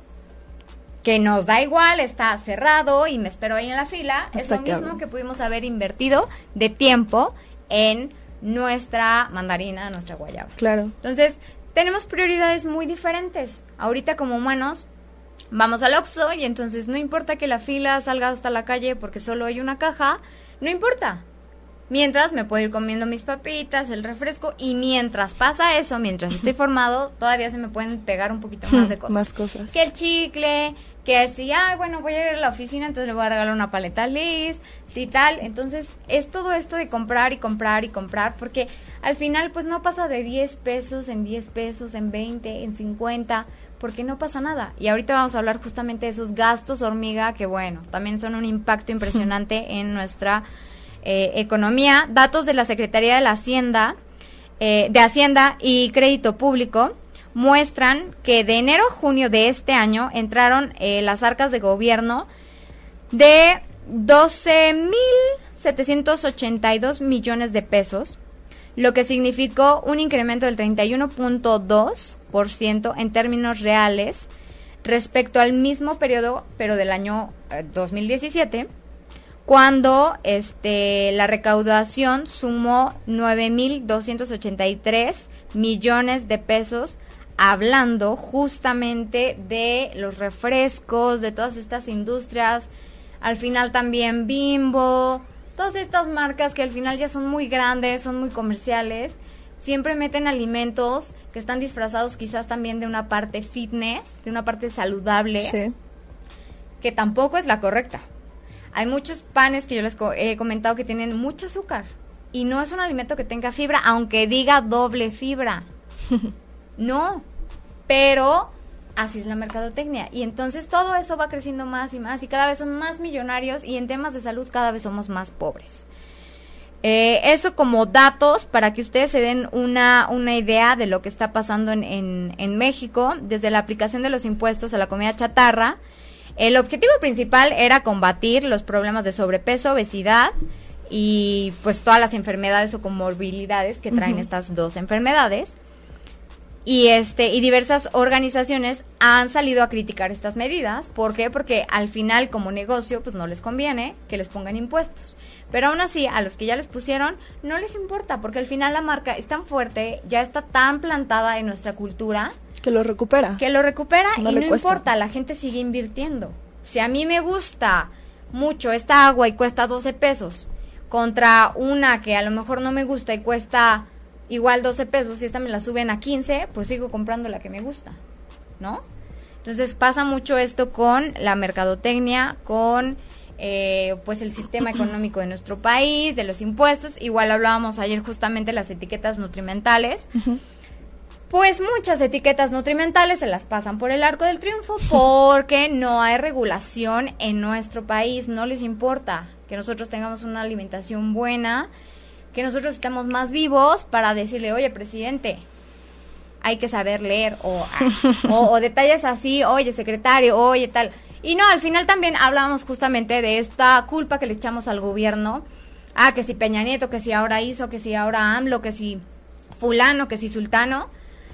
S2: que nos da igual, está cerrado y me espero ahí en la fila, es lo mismo que pudimos haber invertido de tiempo en nuestra mandarina, nuestra guayaba.
S3: Claro.
S2: Entonces, tenemos prioridades muy diferentes. Ahorita como humanos vamos al Oxxo y entonces no importa que la fila salga hasta la calle porque solo hay una caja, no importa. Mientras me puedo ir comiendo mis papitas, el refresco y mientras pasa eso, mientras estoy formado, todavía se me pueden pegar un poquito más de cosas.
S3: Más cosas.
S2: Que el chicle, que si, ay, bueno, voy a ir a la oficina, entonces le voy a regalar una paleta Liz, si tal. Entonces, es todo esto de comprar y comprar y comprar, porque al final, pues no pasa de 10 pesos en 10 pesos, en 20, en 50 porque no pasa nada. Y ahorita vamos a hablar justamente de esos gastos hormiga que, bueno, también son un impacto impresionante en nuestra eh, economía. Datos de la Secretaría de la Hacienda, eh, de Hacienda y Crédito Público muestran que de enero a junio de este año entraron eh, las arcas de gobierno de 12.782 millones de pesos, lo que significó un incremento del 31.2 en términos reales respecto al mismo periodo, pero del año 2017, eh, cuando este, la recaudación sumó 9.283 millones de pesos, hablando justamente de los refrescos, de todas estas industrias, al final también Bimbo, todas estas marcas que al final ya son muy grandes, son muy comerciales, siempre meten alimentos que están disfrazados quizás también de una parte fitness, de una parte saludable, que tampoco es la correcta. Hay muchos panes que yo les he comentado que tienen mucho azúcar y no es un alimento que tenga fibra, aunque diga doble fibra. no, pero así es la mercadotecnia. Y entonces todo eso va creciendo más y más y cada vez son más millonarios y en temas de salud cada vez somos más pobres. Eh, eso como datos para que ustedes se den una, una idea de lo que está pasando en, en, México, desde la aplicación de los impuestos a la comida chatarra. El objetivo principal era combatir los problemas de sobrepeso, obesidad y pues todas las enfermedades o comorbilidades que traen estas dos enfermedades. Y este y diversas organizaciones han salido a criticar estas medidas, ¿por qué? Porque al final como negocio pues no les conviene que les pongan impuestos. Pero aún así, a los que ya les pusieron, no les importa, porque al final la marca es tan fuerte, ya está tan plantada en nuestra cultura.
S3: Que lo recupera.
S2: Que lo recupera y no importa, la gente sigue invirtiendo. Si a mí me gusta mucho esta agua y cuesta 12 pesos, contra una que a lo mejor no me gusta y cuesta igual 12 pesos, y esta me la suben a 15, pues sigo comprando la que me gusta, ¿no? Entonces pasa mucho esto con la mercadotecnia, con eh, pues el sistema económico de nuestro país, de los impuestos. Igual hablábamos ayer justamente de las etiquetas nutrimentales. Pues muchas etiquetas nutrimentales se las pasan por el arco del triunfo porque no hay regulación en nuestro país, no les importa que nosotros tengamos una alimentación buena, que nosotros estemos más vivos para decirle, oye, presidente, hay que saber leer o, o, o detalles así, oye, secretario, oye, tal. Y no, al final también hablábamos justamente de esta culpa que le echamos al gobierno. Ah, que si Peña Nieto, que si ahora hizo, que si ahora AMLO, que si fulano, que si sultano.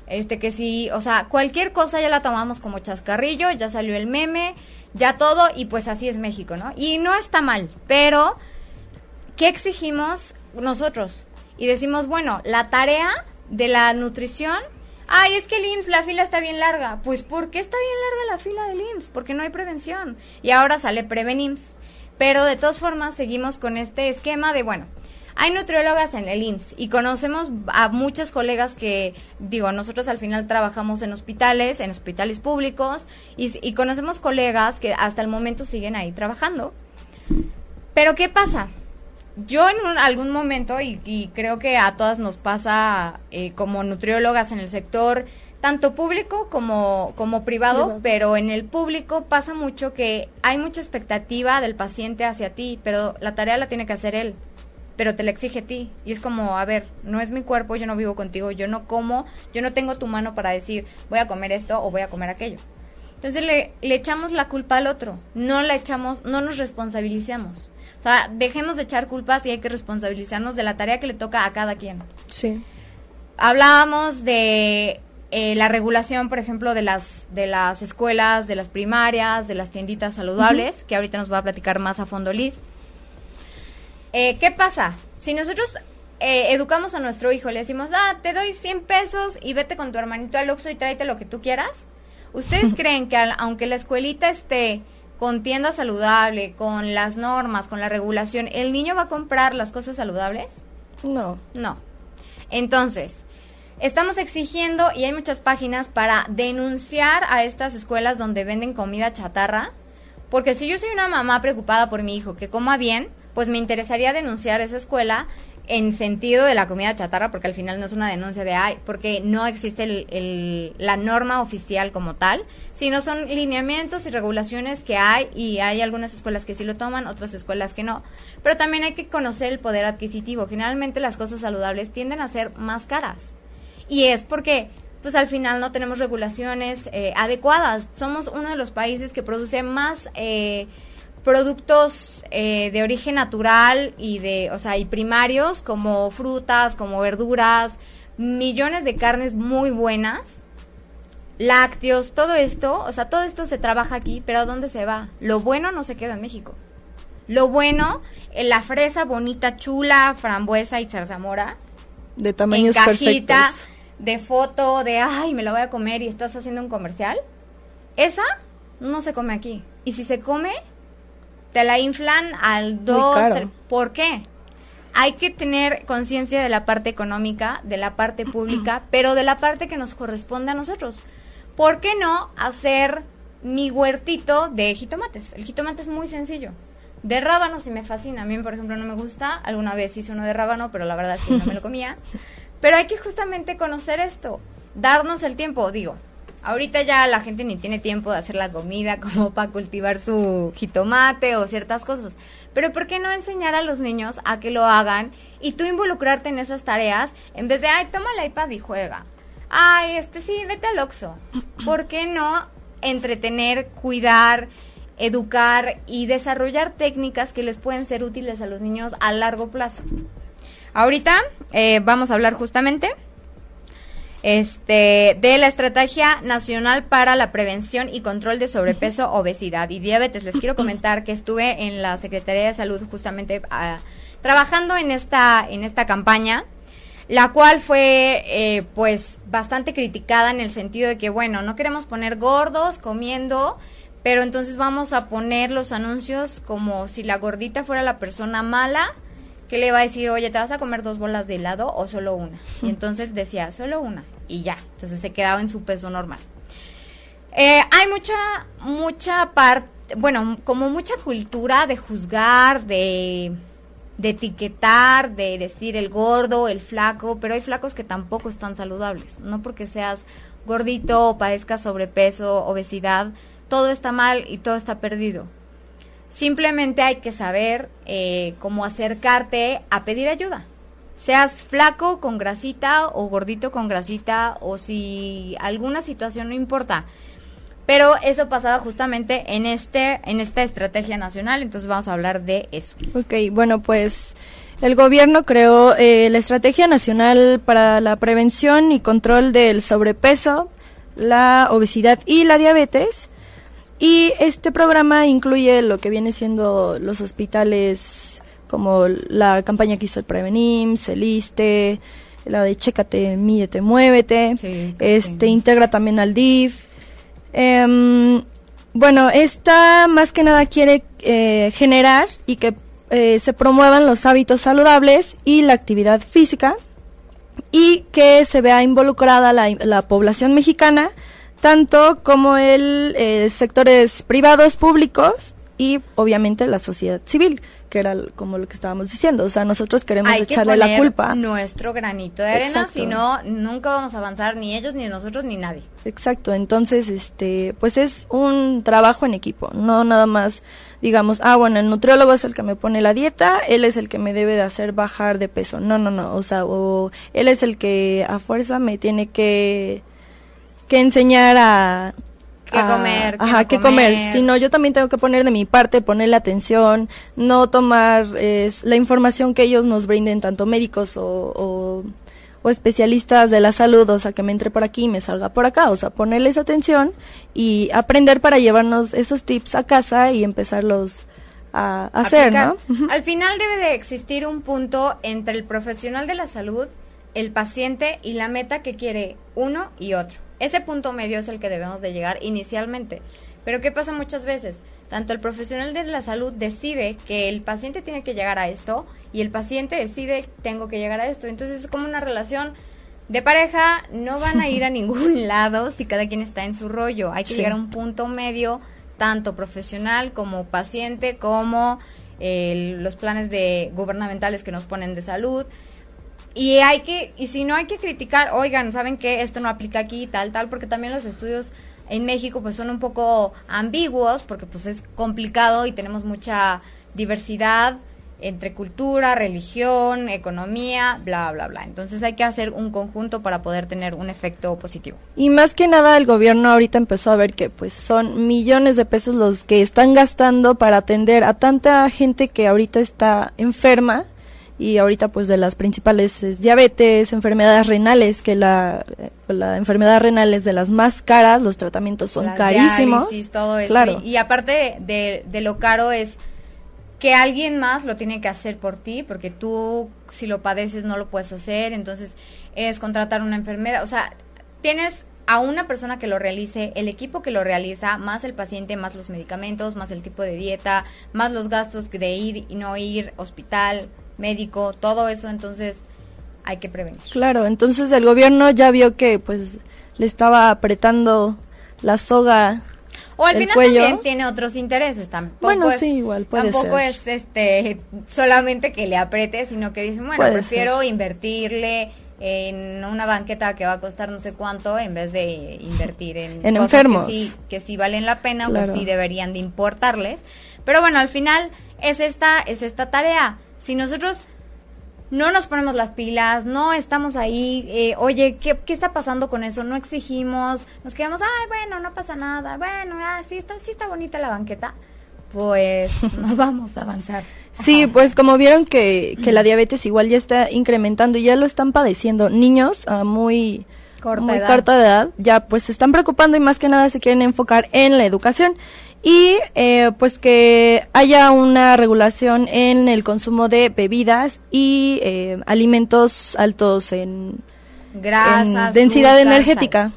S2: Este, que si, o sea, cualquier cosa ya la tomamos como chascarrillo, ya salió el meme, ya todo, y pues así es México, ¿no? Y no está mal, pero ¿qué exigimos nosotros? Y decimos, bueno, la tarea de la nutrición ay, es que el IMSS, la fila está bien larga. Pues, ¿por qué está bien larga la fila del IMSS? Porque no hay prevención. Y ahora sale Prevenims. Pero de todas formas, seguimos con este esquema de, bueno, hay nutriólogas en el IMSS y conocemos a muchos colegas que, digo, nosotros al final trabajamos en hospitales, en hospitales públicos, y, y conocemos colegas que hasta el momento siguen ahí trabajando. Pero ¿qué pasa? Yo en algún momento, y, creo que a todas nos pasa eh, como nutriólogas en el sector, tanto público como, como privado, pero en el público pasa mucho que hay mucha expectativa del paciente hacia ti, pero la tarea la tiene que hacer él, pero te la exige a ti. Y es como, a ver, no es mi cuerpo, yo no vivo contigo, yo no como, yo no tengo tu mano para decir, voy a comer esto o voy a comer aquello. Entonces le, le echamos la culpa al otro, no la echamos, no nos responsabilizamos. O sea, dejemos de echar culpas y hay que responsabilizarnos de la tarea que le toca a cada quien.
S3: Sí.
S2: Hablábamos de eh, la regulación, por ejemplo, de las, de las escuelas, de las primarias, de las tienditas saludables, que ahorita nos va a platicar más a fondo Liz. Eh, ¿Qué pasa? Si nosotros eh, educamos a nuestro hijo, le decimos, ah, te doy 100 pesos y vete con tu hermanito al Oxxo y tráete lo que tú quieras, ¿ustedes creen que aunque la escuelita esté con tienda saludable, con las normas, con la regulación, el niño va a comprar las cosas saludables?
S3: No.
S2: No. Entonces, Estamos exigiendo, y hay muchas páginas, para denunciar a estas escuelas donde venden comida chatarra. Porque si yo soy una mamá preocupada por mi hijo que coma bien, pues me interesaría denunciar esa escuela en sentido de la comida chatarra, porque al final no es una denuncia de, ay, porque no existe la norma oficial como tal, sino son lineamientos y regulaciones que hay y hay algunas escuelas que sí lo toman, otras escuelas que no. Pero también hay que conocer el poder adquisitivo. Generalmente las cosas saludables tienden a ser más caras. Y es porque pues al final no tenemos regulaciones eh, adecuadas. Somos uno de los países que produce más eh, productos eh, de origen natural y de, o sea, y primarios como frutas, como verduras, millones de carnes muy buenas, lácteos, todo esto, o sea, todo esto se trabaja aquí, pero ¿a dónde se va? Lo bueno no se queda en México. Lo bueno, la fresa bonita, chula, frambuesa y zarzamora,
S3: de tamaños en cajita,
S2: de foto de, ay, me la voy a comer y estás haciendo un comercial, esa no se come aquí. Y si se come, te la inflan al 2, ¿por qué? Hay que tener conciencia de la parte económica, de la parte pública, pero de la parte que nos corresponde a nosotros. ¿Por qué no hacer mi huertito de jitomates? El jitomate es muy sencillo. De rábano sí me fascina. A mí, por ejemplo, no me gusta. Alguna vez hice uno de rábano, pero la verdad es que no me lo comía. Pero hay que justamente conocer esto, darnos el tiempo, digo. Ahorita ya la gente ni tiene tiempo de hacer la comida como para cultivar su jitomate o ciertas cosas. Pero ¿por qué no enseñar a los niños a que lo hagan y tú involucrarte en esas tareas en vez de, ay, toma el iPad y juega? Ay, este sí, vete al Oxxo. ¿Por qué no entretener, cuidar, educar y desarrollar técnicas que les pueden ser útiles a los niños a largo plazo? Ahorita eh, vamos a hablar justamente este, de la Estrategia Nacional para la Prevención y Control de Sobrepeso, Obesidad y Diabetes. Les quiero comentar que estuve en la Secretaría de Salud justamente ah, trabajando en esta, en esta campaña, la cual fue eh, pues bastante criticada en el sentido de que, bueno, no queremos poner gordos comiendo, pero entonces vamos a poner los anuncios como si la gordita fuera la persona mala que le va a decir, oye, ¿te vas a comer dos bolas de helado o solo una? Y entonces decía, solo una. Y ya, entonces se quedaba en su peso normal. Eh, hay mucha, mucha parte, bueno, como mucha cultura de juzgar, de, de etiquetar, de decir el gordo, el flaco, pero hay flacos que tampoco están saludables. No porque seas gordito o padezcas sobrepeso, obesidad, todo está mal y todo está perdido. Simplemente hay que saber eh, cómo acercarte a pedir ayuda. Seas flaco con grasita o gordito con grasita o si alguna situación no importa. Pero eso pasaba justamente en este en esta estrategia nacional, entonces vamos a hablar de eso.
S3: Ok, bueno, pues el gobierno creó eh, la Estrategia Nacional para la Prevención y Control del Sobrepeso, la Obesidad y la Diabetes y este programa incluye lo que viene siendo los hospitales, como la campaña que hizo el Prevenim, Celiste, la de Chécate, Mídete, Muévete. este integra también al DIF. Em, bueno, esta más que nada quiere eh, generar y que eh, se promuevan los hábitos saludables y la actividad física y que se vea involucrada la, la población mexicana tanto como el eh, sectores privados, públicos y obviamente la sociedad civil, que era como lo que estábamos diciendo. O sea, nosotros queremos echarle la culpa.
S2: Nuestro granito de arena, si no, nunca vamos a avanzar ni ellos, ni nosotros, ni nadie.
S3: Exacto, entonces, este, pues es un trabajo en equipo, no nada más digamos, ah, bueno, el nutriólogo es el que me pone la dieta, él es el que me debe de hacer bajar de peso. No, no, no, o sea, o él es el que a fuerza me tiene que, que enseñar a
S2: qué comer,
S3: ajá, qué comer. Si no, yo también tengo que poner de mi parte, ponerle atención, no tomar la información que ellos nos brinden, tanto médicos o, o, especialistas de la salud, o sea, que me entre por aquí y me salga por acá, o sea, ponerles atención y aprender para llevarnos esos tips a casa y empezarlos a, hacer, ¿no?
S2: Al final debe de existir un punto entre el profesional de la salud, el paciente y la meta que quiere uno y otro. Ese punto medio es el que debemos de llegar inicialmente. Pero ¿qué pasa muchas veces? Tanto el profesional de la salud decide que el paciente tiene que llegar a esto y el paciente decide tengo que llegar a esto. Entonces es como una relación de pareja, no van a ir a ningún lado si cada quien está en su rollo. Hay que llegar a un punto medio, tanto profesional como paciente, como eh, los planes de gubernamentales que nos ponen de salud. Y hay que, y si no hay que criticar, oigan, ¿saben qué? Esto no aplica aquí, tal, tal, porque también los estudios en México pues son un poco ambiguos, porque pues es complicado y tenemos mucha diversidad entre cultura, religión, economía, bla, bla, bla. Entonces hay que hacer un conjunto para poder tener un efecto positivo.
S3: Y más que nada el gobierno ahorita empezó a ver que pues son millones de pesos los que están gastando para atender a tanta gente que ahorita está enferma y ahorita pues de las principales es diabetes, enfermedades renales, que la, la enfermedad renal es de las más caras, los tratamientos son carísimos.
S2: todo eso. Claro. Y, aparte de, de lo caro es que alguien más lo tiene que hacer por ti, porque tú si lo padeces no lo puedes hacer, entonces es contratar una enfermedad, o sea, tienes a una persona que lo realice, el equipo que lo realiza, más el paciente, más los medicamentos, más el tipo de dieta, más los gastos de ir y no ir, hospital, médico, todo eso, entonces hay que prevenir.
S3: Claro, entonces el gobierno ya vio que pues le estaba apretando la soga
S2: o al final también tiene otros intereses, tampoco
S3: bueno,
S2: es,
S3: sí, igual, puede
S2: tampoco es este solamente que le apriete, sino que dicen, bueno, prefiero invertirle en una banqueta que va a costar no sé cuánto en vez de invertir en,
S3: en enfermos
S2: que sí, que sí valen la pena o que sí deberían de importarles. Pero bueno, al final es esta es esta tarea si nosotros no nos ponemos las pilas, no estamos ahí, eh, oye, ¿qué, ¿qué, está pasando con eso? No exigimos, nos quedamos, ay, bueno, no pasa nada, bueno, ah, sí, está, sí está bonita la banqueta, pues no vamos a avanzar.
S3: Sí, pues como vieron que, que la diabetes igual ya está incrementando y ya lo están padeciendo niños a muy, corta, muy corta edad, ya pues se están preocupando y más que nada se quieren enfocar en la educación y eh, pues que haya una regulación en el consumo de bebidas y eh, alimentos altos en,
S2: grasas,
S3: densidad energética.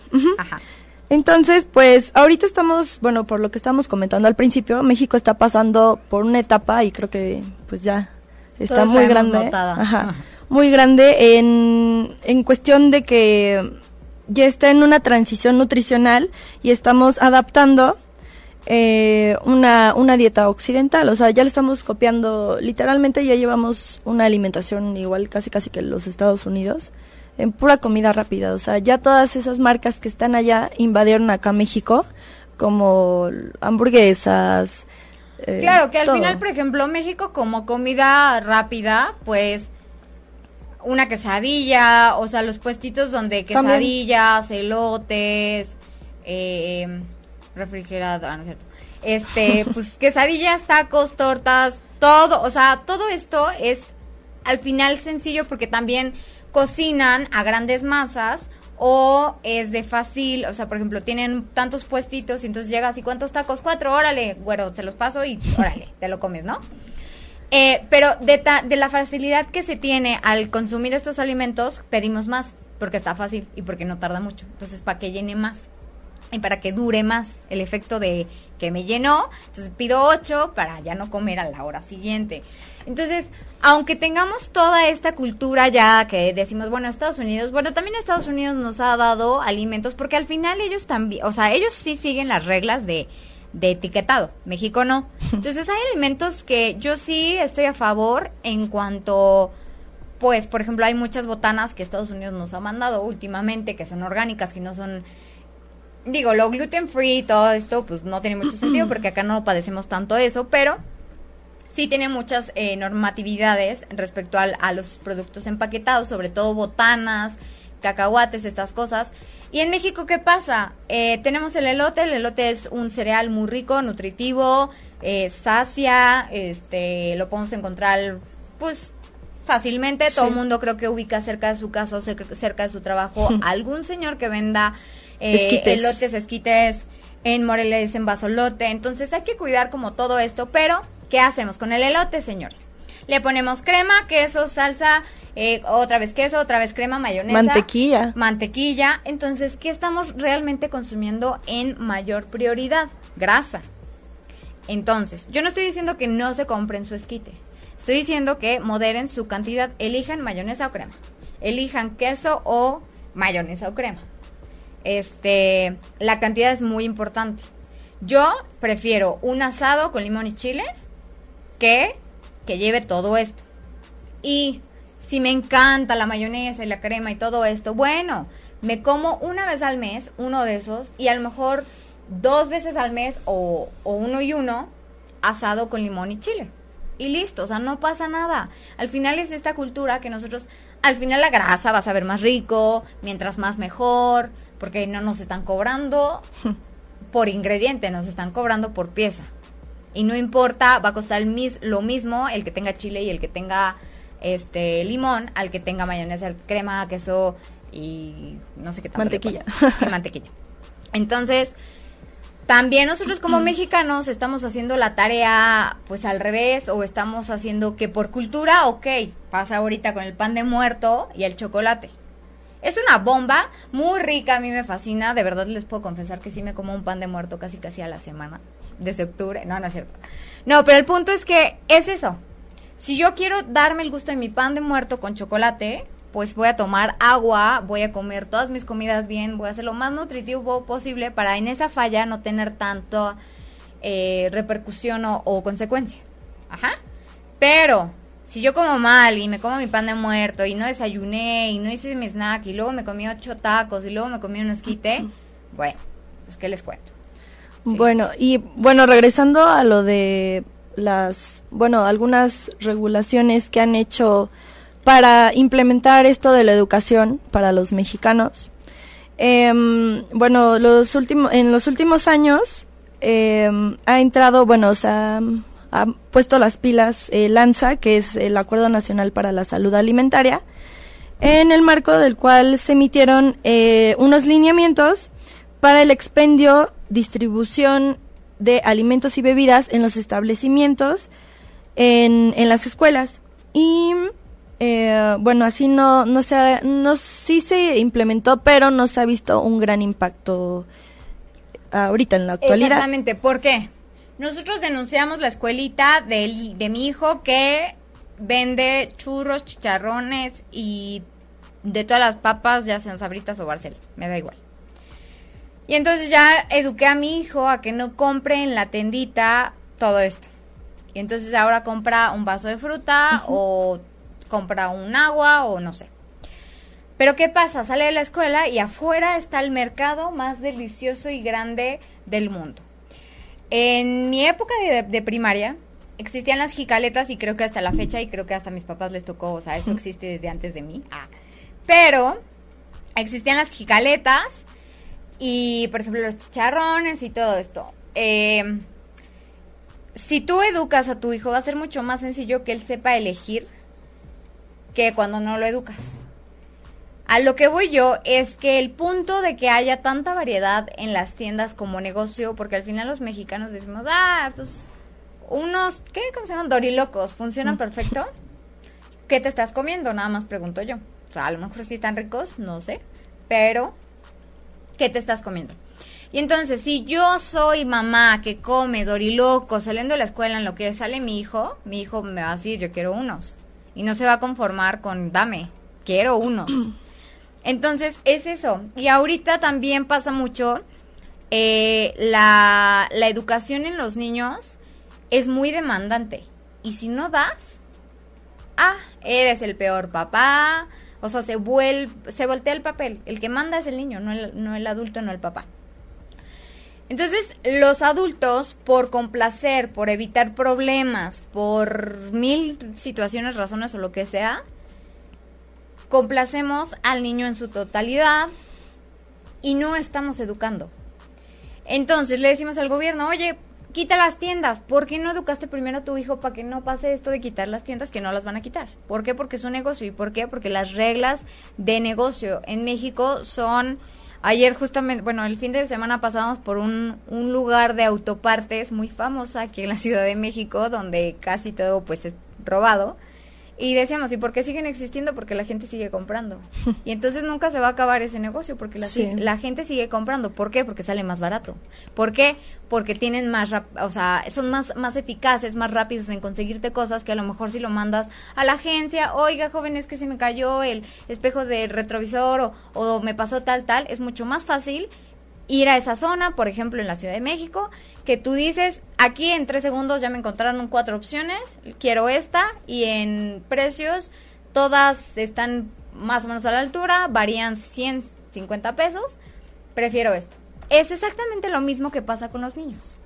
S3: Entonces, pues ahorita estamos, bueno, por lo que estamos comentando al principio, México está pasando por una etapa y creo que pues ya está muy grande. muy grande en, en cuestión de que ya está en una transición nutricional y estamos adaptando eh, una, una dieta occidental, o sea, ya le estamos copiando, literalmente ya llevamos una alimentación igual casi casi que los Estados Unidos, en pura comida rápida, o sea, ya todas esas marcas que están allá invadieron acá México, como hamburguesas.
S2: Eh, claro, que al final, por ejemplo, México como comida rápida, pues una quesadilla, o sea, los puestitos donde quesadillas, elotes, eh, refrigerado, ah, no es cierto. Este, pues quesadillas, tacos, tortas, todo, o sea, todo esto es al final sencillo porque también cocinan a grandes masas o es de fácil, o sea, por ejemplo, tienen tantos puestitos y entonces llegas y cuántos tacos, cuatro, órale, güero, se los paso y órale, te lo comes, ¿no? Eh, pero de, de la facilidad que se tiene al consumir estos alimentos, pedimos más, porque está fácil y porque no tarda mucho. Entonces, para que llene más y para que dure más el efecto de que me llenó, entonces pido ocho para ya no comer a la hora siguiente. Entonces, aunque tengamos toda esta cultura ya que decimos, bueno, Estados Unidos, bueno, también Estados Unidos nos ha dado alimentos porque al final ellos también, o sea, ellos sí siguen las reglas de de etiquetado. México no. Entonces hay alimentos que yo sí estoy a favor en cuanto, pues, por ejemplo, hay muchas botanas que Estados Unidos nos ha mandado últimamente, que son orgánicas, que no son, digo, lo gluten free y todo esto, pues no tiene mucho sentido porque acá no padecemos tanto eso, pero sí tiene muchas eh, normatividades respecto al, a los productos empaquetados, sobre todo botanas, cacahuates, estas cosas. Y en México, ¿qué pasa? Eh, tenemos el elote, el elote es un cereal muy rico, nutritivo, eh, sacia, este, lo podemos encontrar, pues, fácilmente. Todo el mundo creo que ubica cerca de su casa o cerca de su trabajo algún señor que venda eh, elotes, esquites, en Morelia dicen basolote. Entonces hay que cuidar como todo esto, pero ¿qué hacemos con el elote, señores? Le ponemos crema, queso, salsa, eh, otra vez queso, otra vez crema, mayonesa.
S3: Mantequilla.
S2: Mantequilla. Entonces, ¿qué estamos realmente consumiendo en mayor prioridad? Grasa. Entonces, yo no estoy diciendo que no se compren su esquite. Estoy diciendo que moderen su cantidad. Elijan mayonesa o crema. Elijan queso o mayonesa o crema. Este, la cantidad es muy importante. Yo prefiero un asado con limón y chile que que lleve todo esto. Y si me encanta la mayonesa y la crema y todo esto, bueno, me como una vez al mes uno de esos y a lo mejor dos veces al mes o, uno y uno asado con limón y chile. Y listo, o sea, no pasa nada. Al final es esta cultura que nosotros, al final la grasa va a saber más rico, mientras más mejor, porque no nos están cobrando por ingrediente, nos están cobrando por pieza. Y no importa, va a costar el mis, lo mismo el que tenga chile y el que tenga este limón al que tenga mayonesa, crema, queso y no sé qué tanto.
S3: Mantequilla.
S2: Y mantequilla. Entonces, también nosotros como mm. mexicanos estamos haciendo la tarea pues al revés o estamos haciendo que por cultura, ok, pasa ahorita con el pan de muerto y el chocolate. Es una bomba muy rica, a mí me fascina, de verdad les puedo confesar que sí me como un pan de muerto casi casi a la semana, desde octubre, no, no es cierto. No, pero el punto es que es eso, si yo quiero darme el gusto de mi pan de muerto con chocolate, pues voy a tomar agua, voy a comer todas mis comidas bien, voy a hacer lo más nutritivo posible para en esa falla no tener tanto eh, repercusión o, consecuencia. Ajá. Pero si yo como mal y me como mi pan de muerto y no desayuné y no hice mi snack y luego me comí ocho tacos y luego me comí un esquite, bueno, pues qué les cuento.
S3: Bueno, y bueno, regresando a lo de las, bueno, algunas regulaciones que han hecho para implementar esto de la educación para los mexicanos. Em, bueno, los últimos, en los últimos años em, ha entrado, bueno, o sea, ha puesto las pilas eh, LANZA, que es el Acuerdo Nacional para la Salud Alimentaria, en el marco del cual se emitieron eh, unos lineamientos para el expendio, distribución de alimentos y bebidas en los establecimientos, en, en las escuelas. Y eh, bueno, así no, no se no, sí se implementó, pero no se ha visto un gran impacto ahorita en la actualidad.
S2: Exactamente, ¿por qué? Nosotros denunciamos la escuelita de, de mi hijo que vende churros, chicharrones y de todas las papas, ya sean sabritas o barcel, me da igual. Y entonces ya eduqué a mi hijo a que no compre en la tendita todo esto. Y entonces ahora compra un vaso de fruta o compra un agua o no sé. Pero ¿qué pasa? Sale de la escuela y afuera está el mercado más delicioso y grande del mundo. En mi época de, primaria existían las jicaletas y creo que hasta la fecha y creo que hasta a mis papás les tocó, o sea, eso existe desde antes de mí. Ah. Pero existían las jicaletas y, por ejemplo, los chicharrones y todo esto. Eh, si tú educas a tu hijo, va a ser mucho más sencillo que él sepa elegir que cuando no lo educas. A lo que voy yo es que el punto de que haya tanta variedad en las tiendas como negocio, porque al final los mexicanos decimos, ah, pues unos, ¿qué? ¿Cómo se llaman? Dorilocos, funcionan mm. perfecto. ¿Qué te estás comiendo? Nada más pregunto yo. O sea, a lo mejor sí están ricos, no sé. Pero ¿qué te estás comiendo? Y entonces, si yo soy mamá que come doriloco saliendo de la escuela en lo que sale mi hijo, mi hijo me va a decir, yo quiero unos. Y no se va a conformar con, dame, quiero unos. Entonces, es eso. Y ahorita también pasa mucho eh, la, la educación en los niños es muy demandante. Y si no das, ah, eres el peor papá. O sea, se, vuelve, se voltea el papel. El que manda es el niño, no el, no el adulto, no el papá. Entonces, los adultos, por complacer, por evitar problemas, por mil situaciones, razones o lo que sea, complacemos al niño en su totalidad y no estamos educando. Entonces le decimos al gobierno, oye, quita las tiendas. ¿Por qué no educaste primero a tu hijo para que no pase esto de quitar las tiendas que no las van a quitar? ¿Por qué? Porque es un negocio. ¿Y por qué? Porque las reglas de negocio en México son... Ayer justamente, bueno, el fin de semana pasamos por un, un lugar de autopartes muy famosa aquí en la Ciudad de México, donde casi todo pues es robado. Y decíamos, ¿y por qué siguen existiendo? Porque la gente sigue comprando. Y entonces nunca se va a acabar ese negocio porque la, la gente sigue comprando. ¿Por qué? Porque sale más barato. ¿Por qué? Porque tienen más, o sea, son más, más eficaces, más rápidos en conseguirte cosas que a lo mejor si lo mandas a la agencia, oiga, joven, es que se me cayó el espejo de retrovisor o, o me pasó tal, tal, es mucho más fácil ir a esa zona, por ejemplo, en la Ciudad de México, que tú dices, aquí en tres segundos ya me encontraron cuatro opciones, quiero esta, y en precios todas están más o menos a la altura, varían 150 pesos, prefiero esto. Es exactamente lo mismo que pasa con los niños.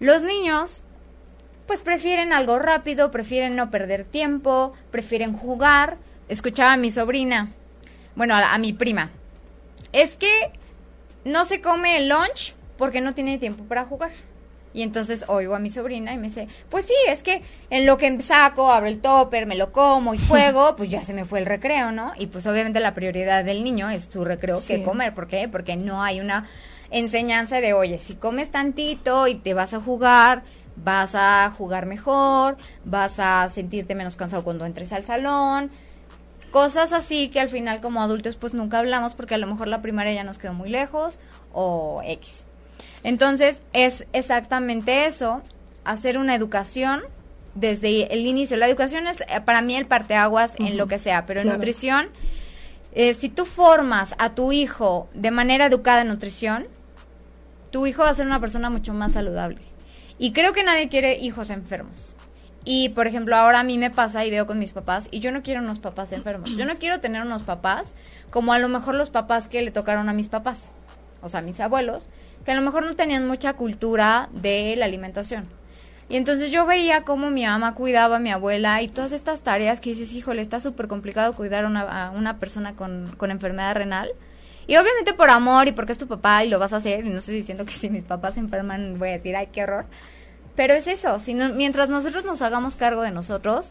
S2: Los niños, pues prefieren algo rápido, prefieren no perder tiempo, prefieren jugar. Escuchaba a mi sobrina, bueno, a mi prima. Es que no se come el lunch porque no tiene tiempo para jugar. Y entonces oigo a mi sobrina y me dice, pues sí, es que en lo que saco, abro el topper, me lo como y juego, pues ya se me fue el recreo, ¿no? Y pues obviamente la prioridad del niño es tu recreo que comer. ¿Por qué? Porque no hay una enseñanza de, oye, si comes tantito y te vas a jugar, vas a jugar mejor, vas a sentirte menos cansado cuando entres al salón, Cosas así que al final como adultos pues nunca hablamos porque a lo mejor la primaria ya nos quedó muy lejos o X. Entonces es exactamente eso, hacer una educación desde el inicio. La educación es eh, para mí el parteaguas en lo que sea, pero en nutrición, eh, si tú formas a tu hijo de manera educada en nutrición, tu hijo va a ser una persona mucho más saludable. Y creo que nadie quiere hijos enfermos. Y, por ejemplo, ahora a mí me pasa y veo con mis papás, y yo no quiero unos papás enfermos. Yo no quiero tener unos papás como a lo mejor los papás que le tocaron a mis papás, o sea, mis abuelos, que a lo mejor no tenían mucha cultura de la alimentación. Y entonces yo veía cómo mi mamá cuidaba a mi abuela y todas estas tareas que dices, híjole, está súper complicado cuidar a una, a una persona con, con enfermedad renal. Y obviamente por amor y porque es tu papá y lo vas a hacer, y no estoy diciendo que si mis papás se enferman voy a decir, ay, qué horror. Pero es eso, si mientras nosotros nos hagamos cargo de nosotros,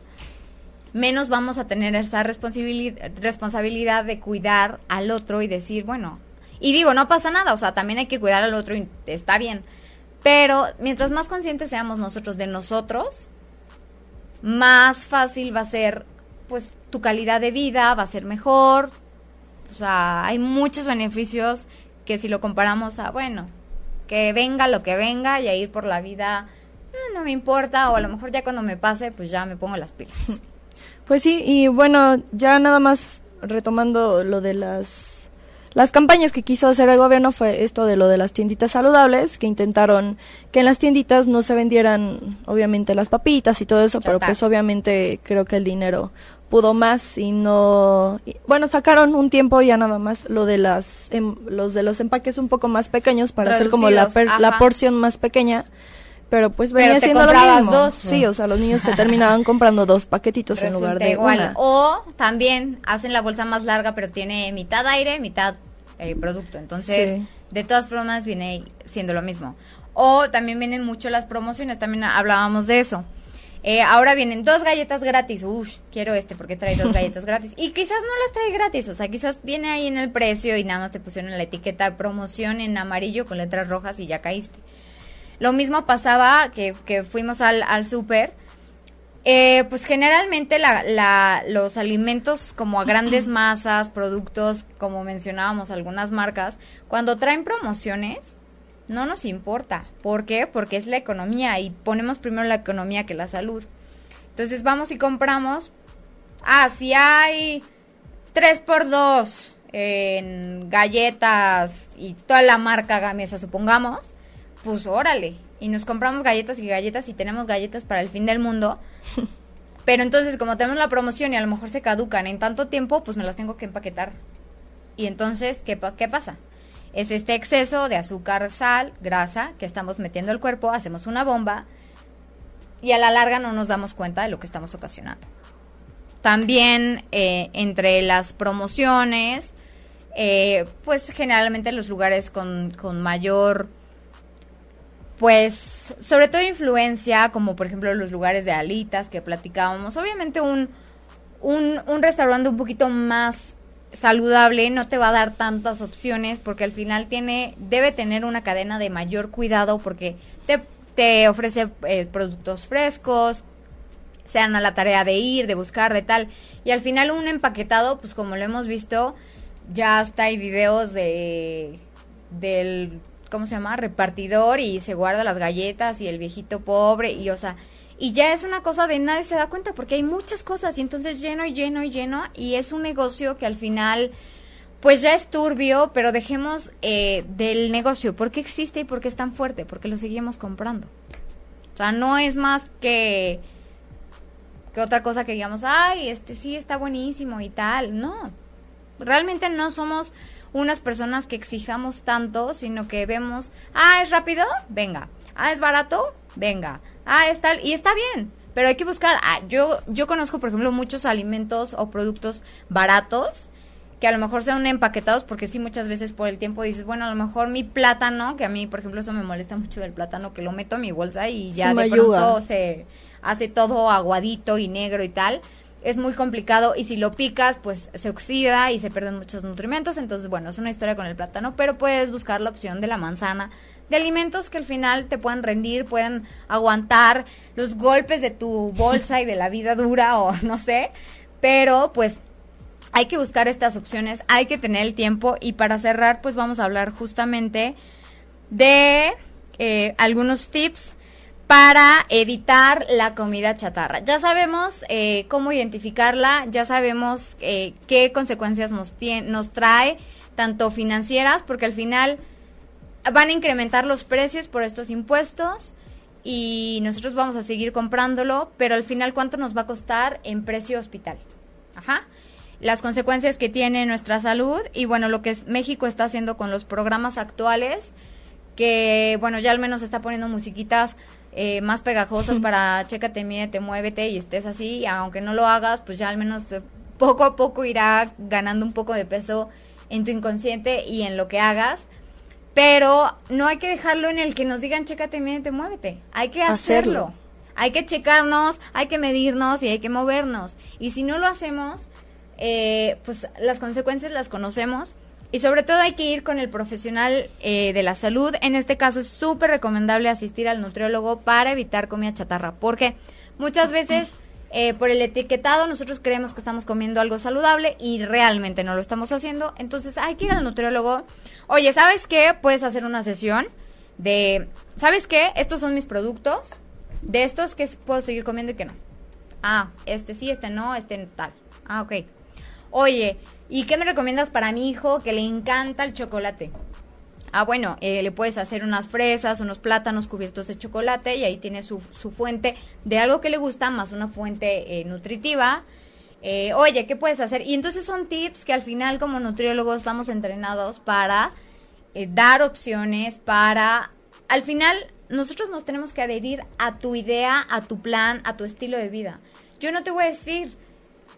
S2: menos vamos a tener esa responsabilidad, responsabilidad de cuidar al otro y decir, bueno, y digo, no pasa nada, o sea, también hay que cuidar al otro y está bien. Pero mientras más conscientes seamos nosotros de nosotros, más fácil va a ser, pues, tu calidad de vida, va a ser mejor. O sea, hay muchos beneficios que si lo comparamos a, bueno, que venga lo que venga y a ir por la vida Ah, no me importa, o a lo mejor ya cuando me pase, pues ya me pongo las pilas.
S3: Pues sí, y bueno, ya nada más retomando lo de las las campañas que quiso hacer el gobierno fue esto de lo de las tienditas saludables, que intentaron que en las tienditas no se vendieran obviamente las papitas y todo eso, pero pues obviamente creo que el dinero pudo más y no bueno sacaron un tiempo ya nada más lo de las em, los de los empaques un poco más pequeños para hacer como la, la porción más pequeña pero pues venía siendo lo mismo. dos. Sí, o sea, los niños se terminaban comprando dos paquetitos en lugar de igual.
S2: O también hacen la bolsa más larga, pero tiene mitad aire, mitad eh, producto. Entonces, de todas formas, viene siendo lo mismo. O también vienen mucho las promociones, también hablábamos de eso. Eh, ahora vienen dos galletas gratis. Uff, quiero este porque trae dos galletas gratis. Y quizás no las trae gratis, o sea, quizás viene ahí en el precio y nada más te pusieron la etiqueta promoción en amarillo con letras rojas y ya caíste. Lo mismo pasaba que, fuimos al, al súper. Eh, pues generalmente la, los alimentos como a grandes masas, productos, como mencionábamos algunas marcas, cuando traen promociones, no nos importa. ¿Por qué? Porque es la economía y ponemos primero la economía que la salud. Entonces vamos y compramos. Ah, si hay 3 por 2 en galletas y toda la marca Gamesa, supongamos, pues órale. Y nos compramos galletas y galletas y tenemos galletas para el fin del mundo. Pero entonces, como tenemos la promoción y a lo mejor se caducan en tanto tiempo, pues me las tengo que empaquetar. Y entonces, ¿qué, qué pasa? Es este exceso de azúcar, sal, grasa que estamos metiendo al cuerpo, hacemos una bomba y a la larga no nos damos cuenta de lo que estamos ocasionando. También eh, entre las promociones, eh, pues generalmente los lugares con, con mayor pues sobre todo influencia, como por ejemplo los lugares de alitas que platicábamos. Obviamente un, un, un, restaurante un poquito más saludable no te va a dar tantas opciones porque al final tiene, debe tener una cadena de mayor cuidado porque te, te ofrece eh, productos frescos, sean a la tarea de ir, de buscar, de tal. Y al final un empaquetado, pues como lo hemos visto, ya hasta hay videos de del ¿cómo se llama? repartidor y se guarda las galletas y el viejito pobre y o sea, y ya es una cosa de nadie se da cuenta porque hay muchas cosas y entonces lleno y lleno y lleno y es un negocio que al final pues ya es turbio, pero dejemos eh, del negocio, ¿por qué existe y por qué es tan fuerte? Porque lo seguimos comprando. O sea, no es más que que otra cosa que digamos, ay, este sí está buenísimo y tal. No, realmente no somos unas personas que exijamos tanto, sino que vemos, ah, es rápido, venga, ah, es barato, venga, ah, es tal, y está bien, pero hay que buscar, ah, yo, yo conozco, por ejemplo, muchos alimentos o productos baratos que a lo mejor sean empaquetados, porque sí, muchas veces por el tiempo dices, bueno, a lo mejor mi plátano, que a mí, por ejemplo, eso me molesta mucho del plátano, que lo meto en mi bolsa y ya de pronto se hace todo aguadito y negro y tal es muy complicado y si lo picas, pues se oxida y se pierden muchos nutrimentos. Entonces, bueno, es una historia con el plátano, pero puedes buscar la opción de la manzana, de alimentos que al final te puedan rendir, puedan aguantar los golpes de tu bolsa y de la vida dura o no sé, pero pues hay que buscar estas opciones, hay que tener el tiempo y para cerrar, pues vamos a hablar justamente de eh, algunos tips para evitar la comida chatarra. Ya sabemos eh, cómo identificarla, ya sabemos eh, qué consecuencias nos, nos trae, tanto financieras, porque al final van a incrementar los precios por estos impuestos y nosotros vamos a seguir comprándolo, pero al final cuánto nos va a costar en precio hospital. Ajá. Las consecuencias que tiene nuestra salud y bueno, lo que México está haciendo con los programas actuales, que bueno, ya al menos está poniendo musiquitas eh, más pegajosas para chécate, mídete, muévete y estés así, aunque no lo hagas, pues ya al menos eh, poco a poco irá ganando un poco de peso en tu inconsciente y en lo que hagas. Pero no hay que dejarlo en el que nos digan chécate, mídete, muévete. Hay que hacerlo. Hay que checarnos, hay que medirnos y hay que movernos. Y si no lo hacemos, eh, pues las consecuencias las conocemos y sobre todo hay que ir con el profesional eh, de la salud. En este caso es súper recomendable asistir al nutriólogo para evitar comida chatarra, porque muchas veces eh, por el etiquetado nosotros creemos que estamos comiendo algo saludable y realmente no lo estamos haciendo. Entonces hay que ir al nutriólogo. Oye, ¿sabes qué? Puedes hacer una sesión de, ¿sabes qué? Estos son mis productos. De estos que puedo seguir comiendo y que no. Ah, este sí, este no, este tal. Ah, ok. Oye, ¿Y qué me recomiendas para mi hijo que le encanta el chocolate? Ah, bueno, eh, le puedes hacer unas fresas, unos plátanos cubiertos de chocolate y ahí tiene su, su fuente de algo que le gusta más una fuente eh, nutritiva. Eh, oye, ¿qué puedes hacer? Y entonces son tips que al final como nutriólogos estamos entrenados para dar opciones, para... Al final nosotros nos tenemos que adherir a tu idea, a tu plan, a tu estilo de vida. Yo no te voy a decir,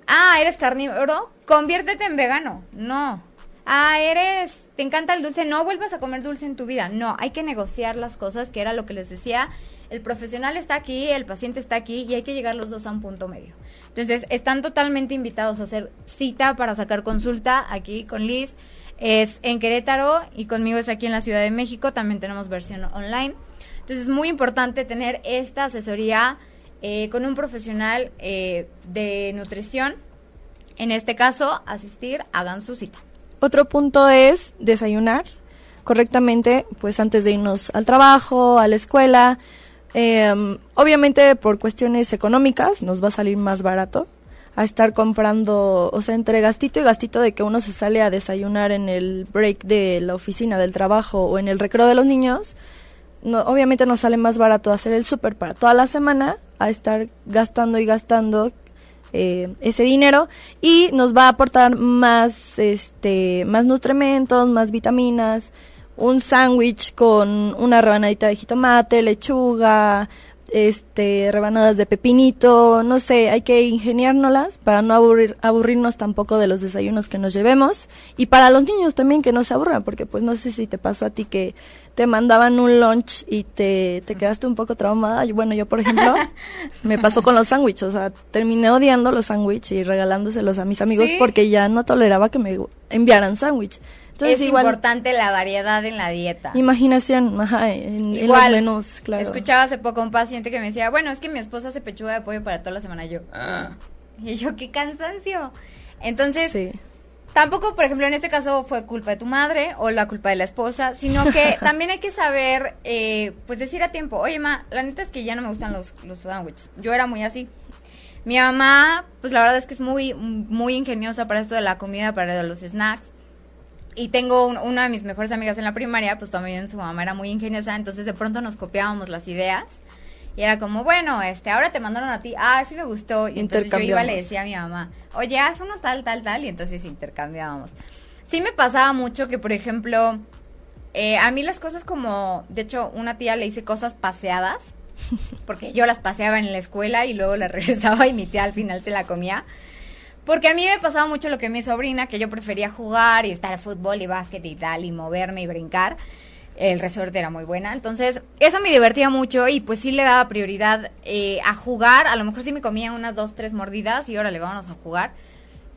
S2: ah, eres carnívoro, conviértete en vegano. No. Ah, eres, te encanta el dulce, no vuelvas a comer dulce en tu vida. No, hay que negociar las cosas, que era lo que les decía. El profesional está aquí, el paciente está aquí y hay que llegar los dos a un punto medio. Entonces, están totalmente invitados a hacer cita para sacar consulta aquí con Liz. Es en Querétaro y conmigo es aquí en la Ciudad de México. También tenemos versión online. Entonces, es muy importante tener esta asesoría eh, con un profesional eh, de nutrición. En este caso, asistir, hagan su cita.
S3: Otro punto es desayunar correctamente, pues antes de irnos al trabajo, a la escuela. Em, obviamente por cuestiones económicas nos va a salir más barato a estar comprando, o sea, entre gastito y gastito de que uno se sale a desayunar en el break de la oficina del trabajo o en el recreo de los niños, no, obviamente nos sale más barato hacer el súper para toda la semana a estar gastando y gastando eh, ese dinero y nos va a aportar más este más nutrimentos más vitaminas un sándwich con una rebanadita de jitomate lechuga este, rebanadas de pepinito, no sé, hay que ingeniárnoslas para no aburrir, aburrirnos tampoco de los desayunos que nos llevemos y para los niños también que no se aburran, porque pues no sé si te pasó a ti que te mandaban un lunch y te, te quedaste un poco traumada. Bueno, yo por ejemplo me pasó con los sándwiches, o sea, terminé odiando los sándwiches y regalándoselos a mis amigos porque ya no toleraba que me enviaran sándwich
S2: es importante la variedad en la dieta.
S3: Imaginación, ajá, en, los menús, claro.
S2: Escuchaba hace poco un paciente que me decía, bueno, es que mi esposa hace pechuga de pollo para toda la semana. Y yo, ah. y yo, qué cansancio. Entonces, tampoco, por ejemplo, en este caso fue culpa de tu madre o la culpa de la esposa, sino que también hay que saber, eh, pues decir a tiempo, oye, ma, la neta es que ya no me gustan los, los sándwiches. Yo era muy así. Mi mamá, pues la verdad es que es muy, muy ingeniosa para esto de la comida, para los snacks y tengo una de mis mejores amigas en la primaria, pues también su mamá era muy ingeniosa, entonces de pronto nos copiábamos las ideas. Y era como, bueno, este, ahora te mandaron a ti, ah, sí me gustó. Y entonces yo iba le decía a mi mamá, oye, haz uno tal, tal, tal, y entonces intercambiábamos. Sí me pasaba mucho que, por ejemplo, eh, a mí las cosas como, de hecho, una tía le hice cosas paseadas, porque yo las paseaba en la escuela y luego las regresaba y mi tía al final se la comía. Porque a mí me pasaba mucho lo que mi sobrina, que yo prefería jugar y estar a fútbol y básquet y tal, y moverme y brincar. El resorte era muy buena. Entonces, eso me divertía mucho y pues sí le daba prioridad eh, a jugar. A lo mejor sí me comía unas dos, tres mordidas y ahora le vamos a jugar.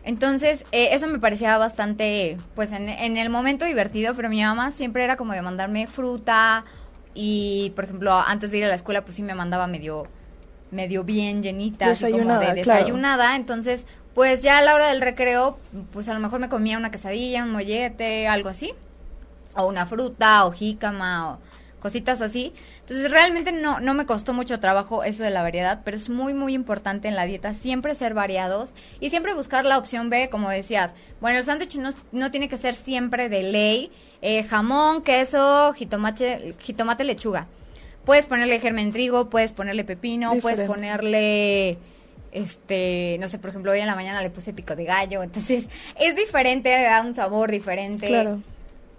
S2: Entonces, eh, eso me parecía bastante, pues en, en, el momento divertido, pero mi mamá siempre era como de mandarme fruta y, por ejemplo, antes de ir a la escuela, pues sí me mandaba medio, medio bien llenita, desayunada, así como de desayunada. Entonces, pues ya a la hora del recreo, pues a lo mejor me comía una quesadilla, un mollete, algo así, o una fruta, o jícama, o cositas así. Entonces realmente no, no me costó mucho trabajo eso de la variedad, pero es muy, muy importante en la dieta siempre ser variados y siempre buscar la opción B, como decías. Bueno, el sándwich no, no, tiene que ser siempre de ley, eh, jamón, queso, jitomate, jitomate, lechuga. Puedes ponerle germen trigo, puedes ponerle pepino, puedes ponerle este, no sé, por ejemplo, hoy en la mañana le puse pico de gallo, entonces es diferente, da un sabor diferente. Claro.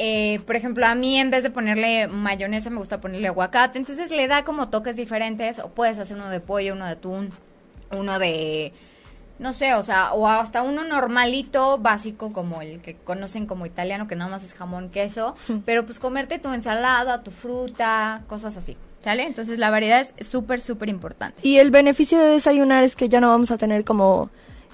S2: Eh, por ejemplo, a mí en vez de ponerle mayonesa me gusta ponerle aguacate, entonces le da como toques diferentes, o puedes hacer uno de pollo, uno de atún, uno de, no sé, o sea, o hasta uno normalito, básico, como el que conocen como italiano, que nada más es jamón, queso, pero pues comerte tu ensalada, tu fruta, cosas así. ¿Sale? Entonces la variedad es súper, súper importante.
S3: Y el beneficio de desayunar es que ya no vamos a tener como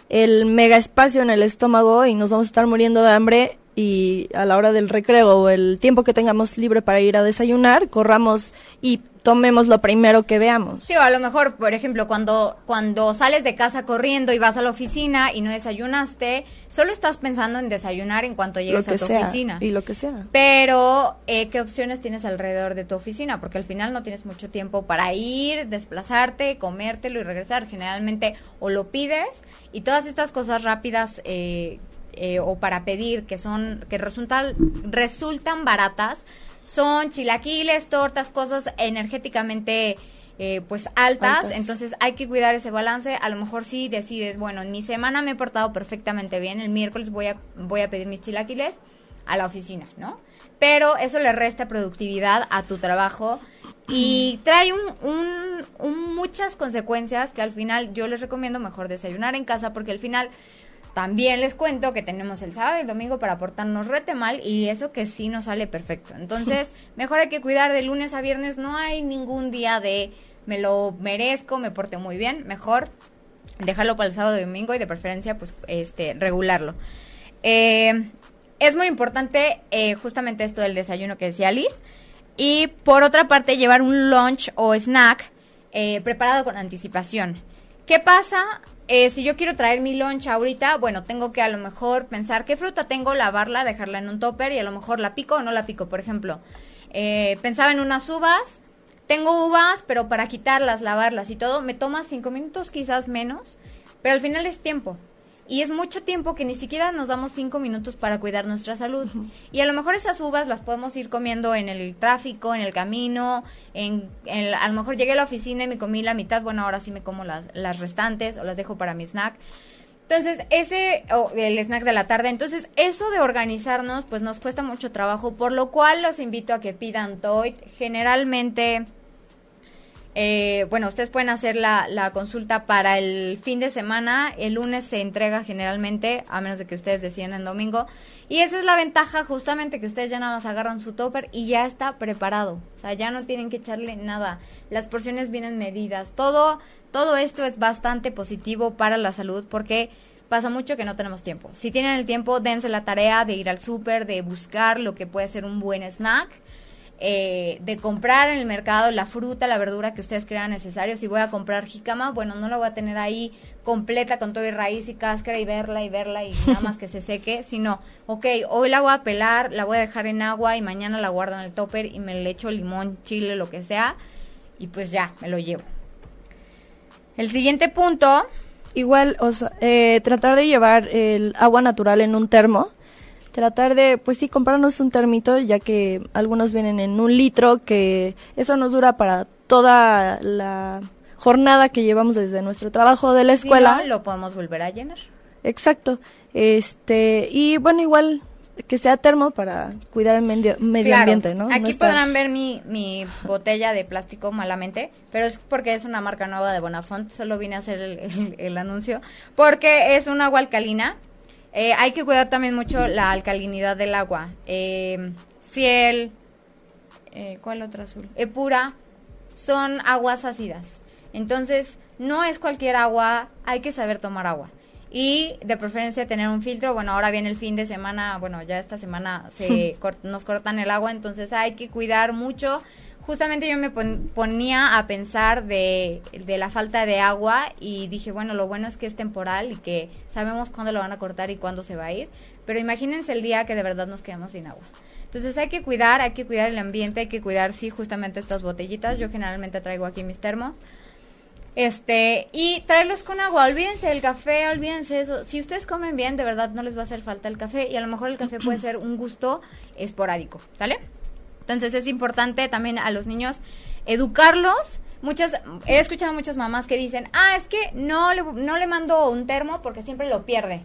S3: el mega espacio en el estómago y nos vamos a estar muriendo de hambre y a la hora del recreo o el tiempo que tengamos libre para ir a desayunar, corramos y tomemos lo primero que veamos.
S2: Sí, o a lo mejor, por ejemplo, cuando, cuando sales de casa corriendo y vas a la oficina y no desayunaste, solo estás pensando en desayunar en cuanto llegues a tu oficina.
S3: Y lo que sea.
S2: Pero, eh, ¿qué opciones tienes alrededor de tu oficina? Porque al final no tienes mucho tiempo para ir, desplazarte, comértelo y regresar. Generalmente o lo pides y todas estas cosas rápidas eh, eh, o para pedir que son que resultan resultan baratas son chilaquiles, tortas, cosas energéticamente eh, pues altas, entonces hay que cuidar ese balance. A lo mejor si decides, bueno, en mi semana me he portado perfectamente bien, el miércoles voy a voy a pedir mis chilaquiles a la oficina, ¿no? Pero eso le resta productividad a tu trabajo y trae un, un, muchas consecuencias que al final yo les recomiendo mejor desayunar en casa porque al final también les cuento que tenemos el sábado y el domingo para portarnos rete mal y eso que sí nos sale perfecto. Entonces, mejor hay que cuidar de lunes a viernes. No hay ningún día de me lo merezco, me porté muy bien. Mejor dejarlo para el sábado y domingo y de preferencia, pues, este, regularlo. Eh, es muy importante eh, justamente esto del desayuno que decía Liz. Y por otra parte, llevar un lunch o snack eh, preparado con anticipación. ¿Qué pasa eh, si yo quiero traer mi lunch ahorita, bueno, tengo que a lo mejor pensar qué fruta tengo, lavarla, dejarla en un topper y a lo mejor la pico o no la pico. Por ejemplo, eh, pensaba en unas uvas, tengo uvas, pero para quitarlas, lavarlas y todo, me toma cinco minutos, quizás menos. pero al final es tiempo. Y es mucho tiempo que ni siquiera nos damos cinco minutos para cuidar nuestra salud. Y a lo mejor esas uvas las podemos ir comiendo en el tráfico, en el camino, en, a lo mejor llegué a la oficina y me comí la mitad, bueno, ahora sí me como las, las restantes o las dejo para mi snack. Entonces, ese, o el snack de la tarde, entonces eso de organizarnos, pues nos cuesta mucho trabajo, por lo cual los invito a que pidan Toit. Generalmente eh, bueno, ustedes pueden hacer la, consulta para el fin de semana. El lunes se entrega generalmente, a menos de que ustedes decidan en domingo. Y esa es la ventaja, justamente, que ustedes ya nada más agarran su topper y ya está preparado. O sea, ya no tienen que echarle nada. Las porciones vienen medidas. Todo, todo esto es bastante positivo para la salud porque pasa mucho que no tenemos tiempo. Si tienen el tiempo, dense la tarea de ir al súper, de buscar lo que puede ser un buen snack eh, de comprar en el mercado la fruta, la verdura que ustedes crean necesario. Si voy a comprar jicama, bueno, no la voy a tener ahí completa con todo y raíz y cáscara y verla y verla y nada más que se seque, sino, ok, hoy la voy a pelar, la voy a dejar en agua y mañana la guardo en el topper y me le echo limón, chile, lo que sea y pues ya, me lo llevo. El siguiente punto...
S3: Igual, o eh, tratar de llevar el agua natural en un termo tratar de, pues sí, comprarnos un termito, ya que algunos vienen en un litro, que eso nos dura para toda la jornada que llevamos desde nuestro trabajo de la escuela.
S2: lo podemos volver a llenar.
S3: Exacto. Este, y bueno, igual que sea termo para cuidar el medio, medio ambiente, ¿no?
S2: Aquí podrán ver mi, mi botella de plástico malamente, pero es porque es una marca nueva de Bonafont, solo vine a hacer el, el anuncio, porque es un agua alcalina eh, hay que cuidar también mucho la alcalinidad del agua. Eh, ciel, eh, ¿cuál otro azul? Epura, son aguas ácidas. Entonces, no es cualquier agua, hay que saber tomar agua. Y de preferencia tener un filtro. Bueno, ahora viene el fin de semana, bueno, ya esta semana se nos cortan el agua, entonces hay que cuidar mucho justamente yo me ponía a pensar de, la falta de agua y dije, bueno, lo bueno es que es temporal y que sabemos cuándo lo van a cortar y cuándo se va a ir, pero imagínense el día que de verdad nos quedamos sin agua. Entonces hay que cuidar, hay que cuidar el ambiente, hay que cuidar, sí, justamente estas botellitas. Yo generalmente traigo aquí mis termos. Este, y traerlos con agua. Olvídense del café, olvídense eso. Si ustedes comen bien, de verdad no les va a hacer falta el café. Y a lo mejor el café puede ser un gusto esporádico. ¿Sale? Entonces es importante también a los niños educarlos. Muchas, he escuchado muchas mamás que dicen, ah, es que no le, no le mando un termo porque siempre lo pierde.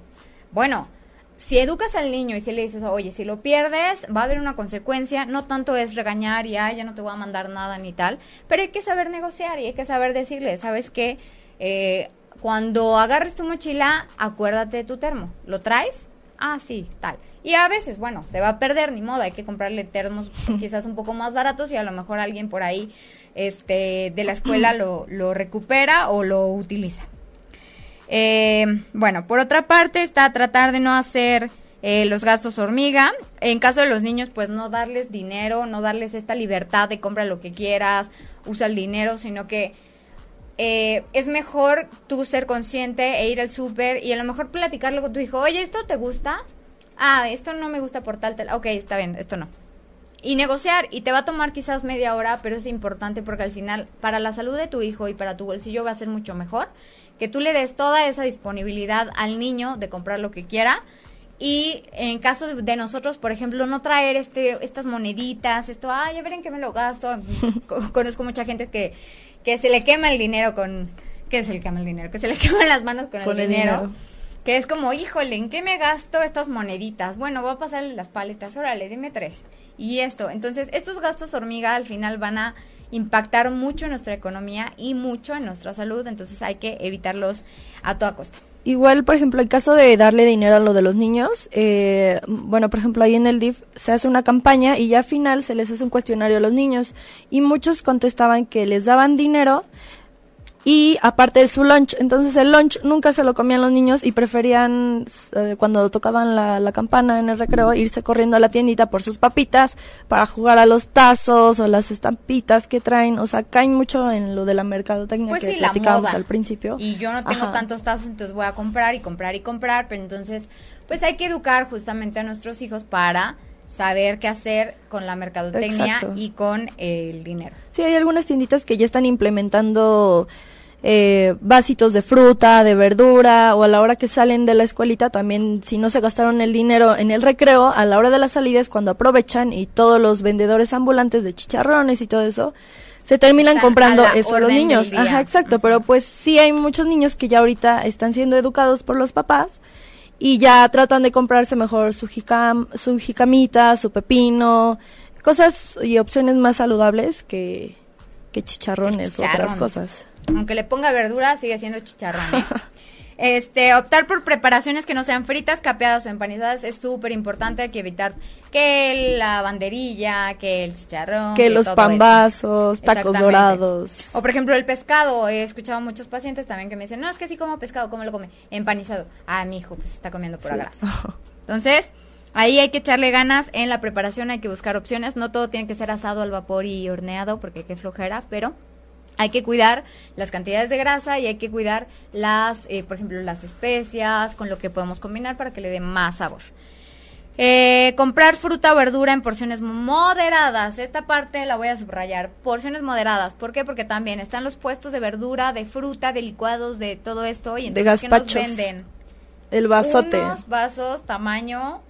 S2: Bueno, si educas al niño y si le dices, oye, si lo pierdes, va a haber una consecuencia, no tanto es regañar y, ya no te voy a mandar nada ni tal, pero hay que saber negociar y hay que saber decirle, ¿sabes qué? Eh, cuando agarres tu mochila, acuérdate de tu termo. ¿Lo traes? Ah, sí, tal. Y a veces, bueno, se va a perder, ni modo, hay que comprarle termos quizás un poco más baratos y a lo mejor alguien por ahí este, de la escuela lo, lo recupera o lo utiliza. Eh, bueno, por otra parte está tratar de no hacer eh, los gastos hormiga. En caso de los niños, pues no darles dinero, no darles esta libertad de compra lo que quieras, usa el dinero, sino que eh, es mejor tú ser consciente e ir al súper y a lo mejor platicarlo con tu hijo. Oye, ¿esto te gusta? Ah, esto no me gusta por tal, tal, ok, está bien, esto no. Y negociar, y te va a tomar quizás media hora, pero es importante porque al final, para la salud de tu hijo y para tu bolsillo va a ser mucho mejor que tú le des toda esa disponibilidad al niño de comprar lo que quiera. Y en caso de, nosotros, por ejemplo, no traer este, estas moneditas, esto, ah, ya verán que me lo gasto. Conozco mucha gente que, que se le quema el dinero con, que se le quema el dinero, que se le queman las manos con, el, dinero es como, híjole, ¿en qué me gasto estas moneditas? Bueno, voy a pasarle las paletas, órale, dime tres. Y esto, entonces, estos gastos hormiga al final van a impactar mucho en nuestra economía y mucho en nuestra salud, entonces hay que evitarlos a toda costa.
S3: Igual, por ejemplo, el caso de darle dinero a lo de los niños, eh, bueno, por ejemplo, ahí en el DIF se hace una campaña y ya al final se les hace un cuestionario a los niños y muchos contestaban que les daban dinero, y aparte de su lunch. Entonces el lunch nunca se lo comían los niños y preferían, eh, cuando tocaban la, la, campana en el recreo, irse corriendo a la tiendita por sus papitas para jugar a los tazos o las estampitas que traen. O sea, caen mucho en lo de la mercadotecnia
S2: pues
S3: que platicábamos al principio.
S2: Y yo no tengo tantos tazos, entonces voy a comprar y comprar y comprar. Pero entonces, pues hay que educar justamente a nuestros hijos para saber qué hacer con la mercadotecnia y con el dinero.
S3: Sí, hay algunas tienditas que ya están implementando eh, vasitos de fruta, de verdura, o a la hora que salen de la escuelita también, si no se gastaron el dinero en el recreo, a la hora de la salida es cuando aprovechan y todos los vendedores ambulantes de chicharrones y todo eso, se terminan comprando eso los niños. Ajá, exacto, pero pues sí hay muchos niños que ya ahorita están siendo educados por los papás y ya tratan de comprarse mejor su, jicam, su jicamita, su pepino, cosas y opciones más saludables que, que chicharrones o otras cosas.
S2: Aunque le ponga verdura, sigue siendo chicharrón. ¿eh? Este, optar por preparaciones que no sean fritas, capeadas o empanizadas es súper importante. Hay que evitar que la banderilla, que el chicharrón.
S3: Que, los pambazos, tacos dorados.
S2: O por ejemplo el pescado. He escuchado a muchos pacientes también que me dicen, no, es que sí como pescado, ¿cómo lo come? Empanizado. Ah, mi hijo, pues está comiendo pura grasa. Entonces, ahí hay que echarle ganas en la preparación, hay que buscar opciones. No todo tiene que ser asado al vapor y horneado porque qué flojera, pero hay que cuidar las cantidades de grasa y hay que cuidar las, eh, por ejemplo, las especias con lo que podemos combinar para que le dé más sabor. Eh, comprar fruta o verdura en porciones moderadas. Esta parte la voy a subrayar. Porciones moderadas. ¿Por qué? Porque también están los puestos de verdura, de fruta, de licuados, de todo esto. Y entonces,
S3: de nos venden? El vasote.
S2: Unos vasos, tamaño...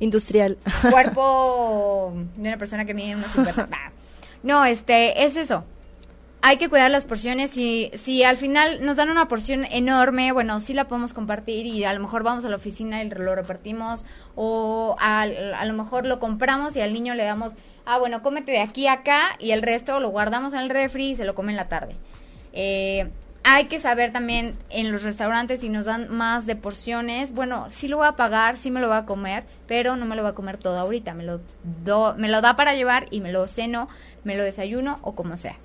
S3: Industrial.
S2: Cuerpo de una persona que mide unos 50. no, este, es eso hay que cuidar las porciones y si al final nos dan una porción enorme, bueno, sí la podemos compartir y a lo mejor vamos a la oficina y lo repartimos o a, lo mejor lo compramos y al niño le damos, ah, bueno, cómete de aquí a acá y el resto lo guardamos en el refri y se lo come en la tarde. Eh, hay que saber también en los restaurantes si nos dan más de porciones, bueno, sí lo voy a pagar, sí me lo voy a comer, pero no me lo voy a comer todo ahorita, me lo, do, me lo da para llevar y me lo ceno, me lo desayuno o como sea.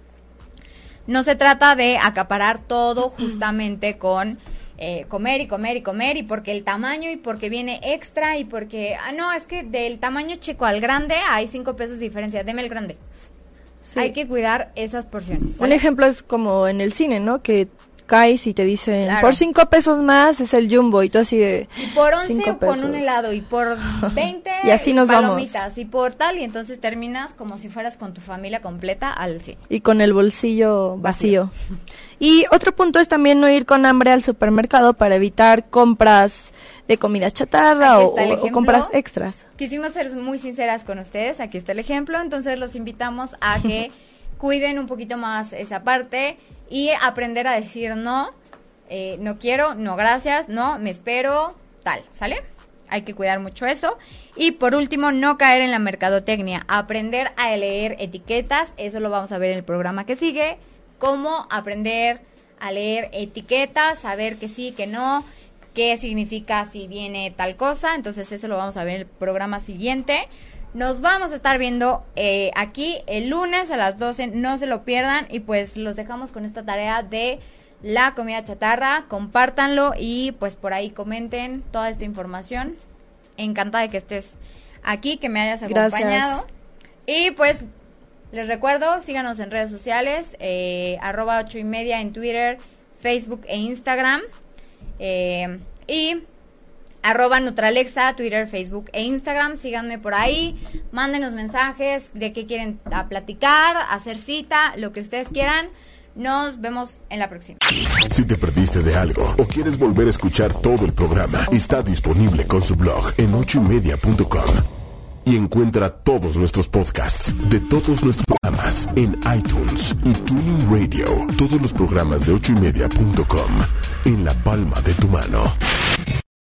S2: No se trata de acaparar todo justamente con eh, comer y comer y comer y porque el tamaño y porque viene extra y porque, ah, no, es que del tamaño chico al grande hay cinco pesos de diferencia, deme el grande. Hay que cuidar esas porciones.
S3: Un ejemplo es como en el cine, ¿no? Que caes y te dicen, por cinco pesos más es el jumbo, y tú así de...
S2: Y por once con un helado, y por veinte
S3: y así nos
S2: palomitas, y por tal, y entonces terminas como si fueras con tu familia completa al cine.
S3: Y con el bolsillo vacío. y otro punto es también no ir con hambre al supermercado para evitar compras de comida chatarra o, o, compras extras.
S2: Quisimos ser muy sinceras con ustedes, aquí está el ejemplo, entonces los invitamos a que cuiden un poquito más esa parte y aprender a decir no, eh, no quiero, no gracias, no, me espero, tal, ¿sale? Hay que cuidar mucho eso. Y por último, no caer en la mercadotecnia, aprender a leer etiquetas, eso lo vamos a ver en el programa que sigue, cómo aprender a leer etiquetas, saber que sí, que no, qué significa si viene tal cosa, entonces eso lo vamos a ver en el programa siguiente. Nos vamos a estar viendo eh, aquí el lunes a las 12, no se lo pierdan y pues los dejamos con esta tarea de la comida chatarra, compártanlo y pues por ahí comenten toda esta información. Encantada de que estés aquí, que me hayas acompañado. Y pues les recuerdo, síganos en redes sociales, eh, arroba ocho y media en Twitter, Facebook e Instagram. Eh, y arroba Nutralexa, Twitter, Facebook e Instagram. Síganme por ahí, mándenos mensajes de qué quieren platicar, hacer cita, lo que ustedes quieran. Nos vemos en la próxima.
S1: Si te perdiste de algo o quieres volver a escuchar todo el programa, está disponible con su blog en ochoymedia.com. Y encuentra todos nuestros podcasts de todos nuestros programas en iTunes y Tuning Radio. Todos los programas de ochoymedia.com en la palma de tu mano.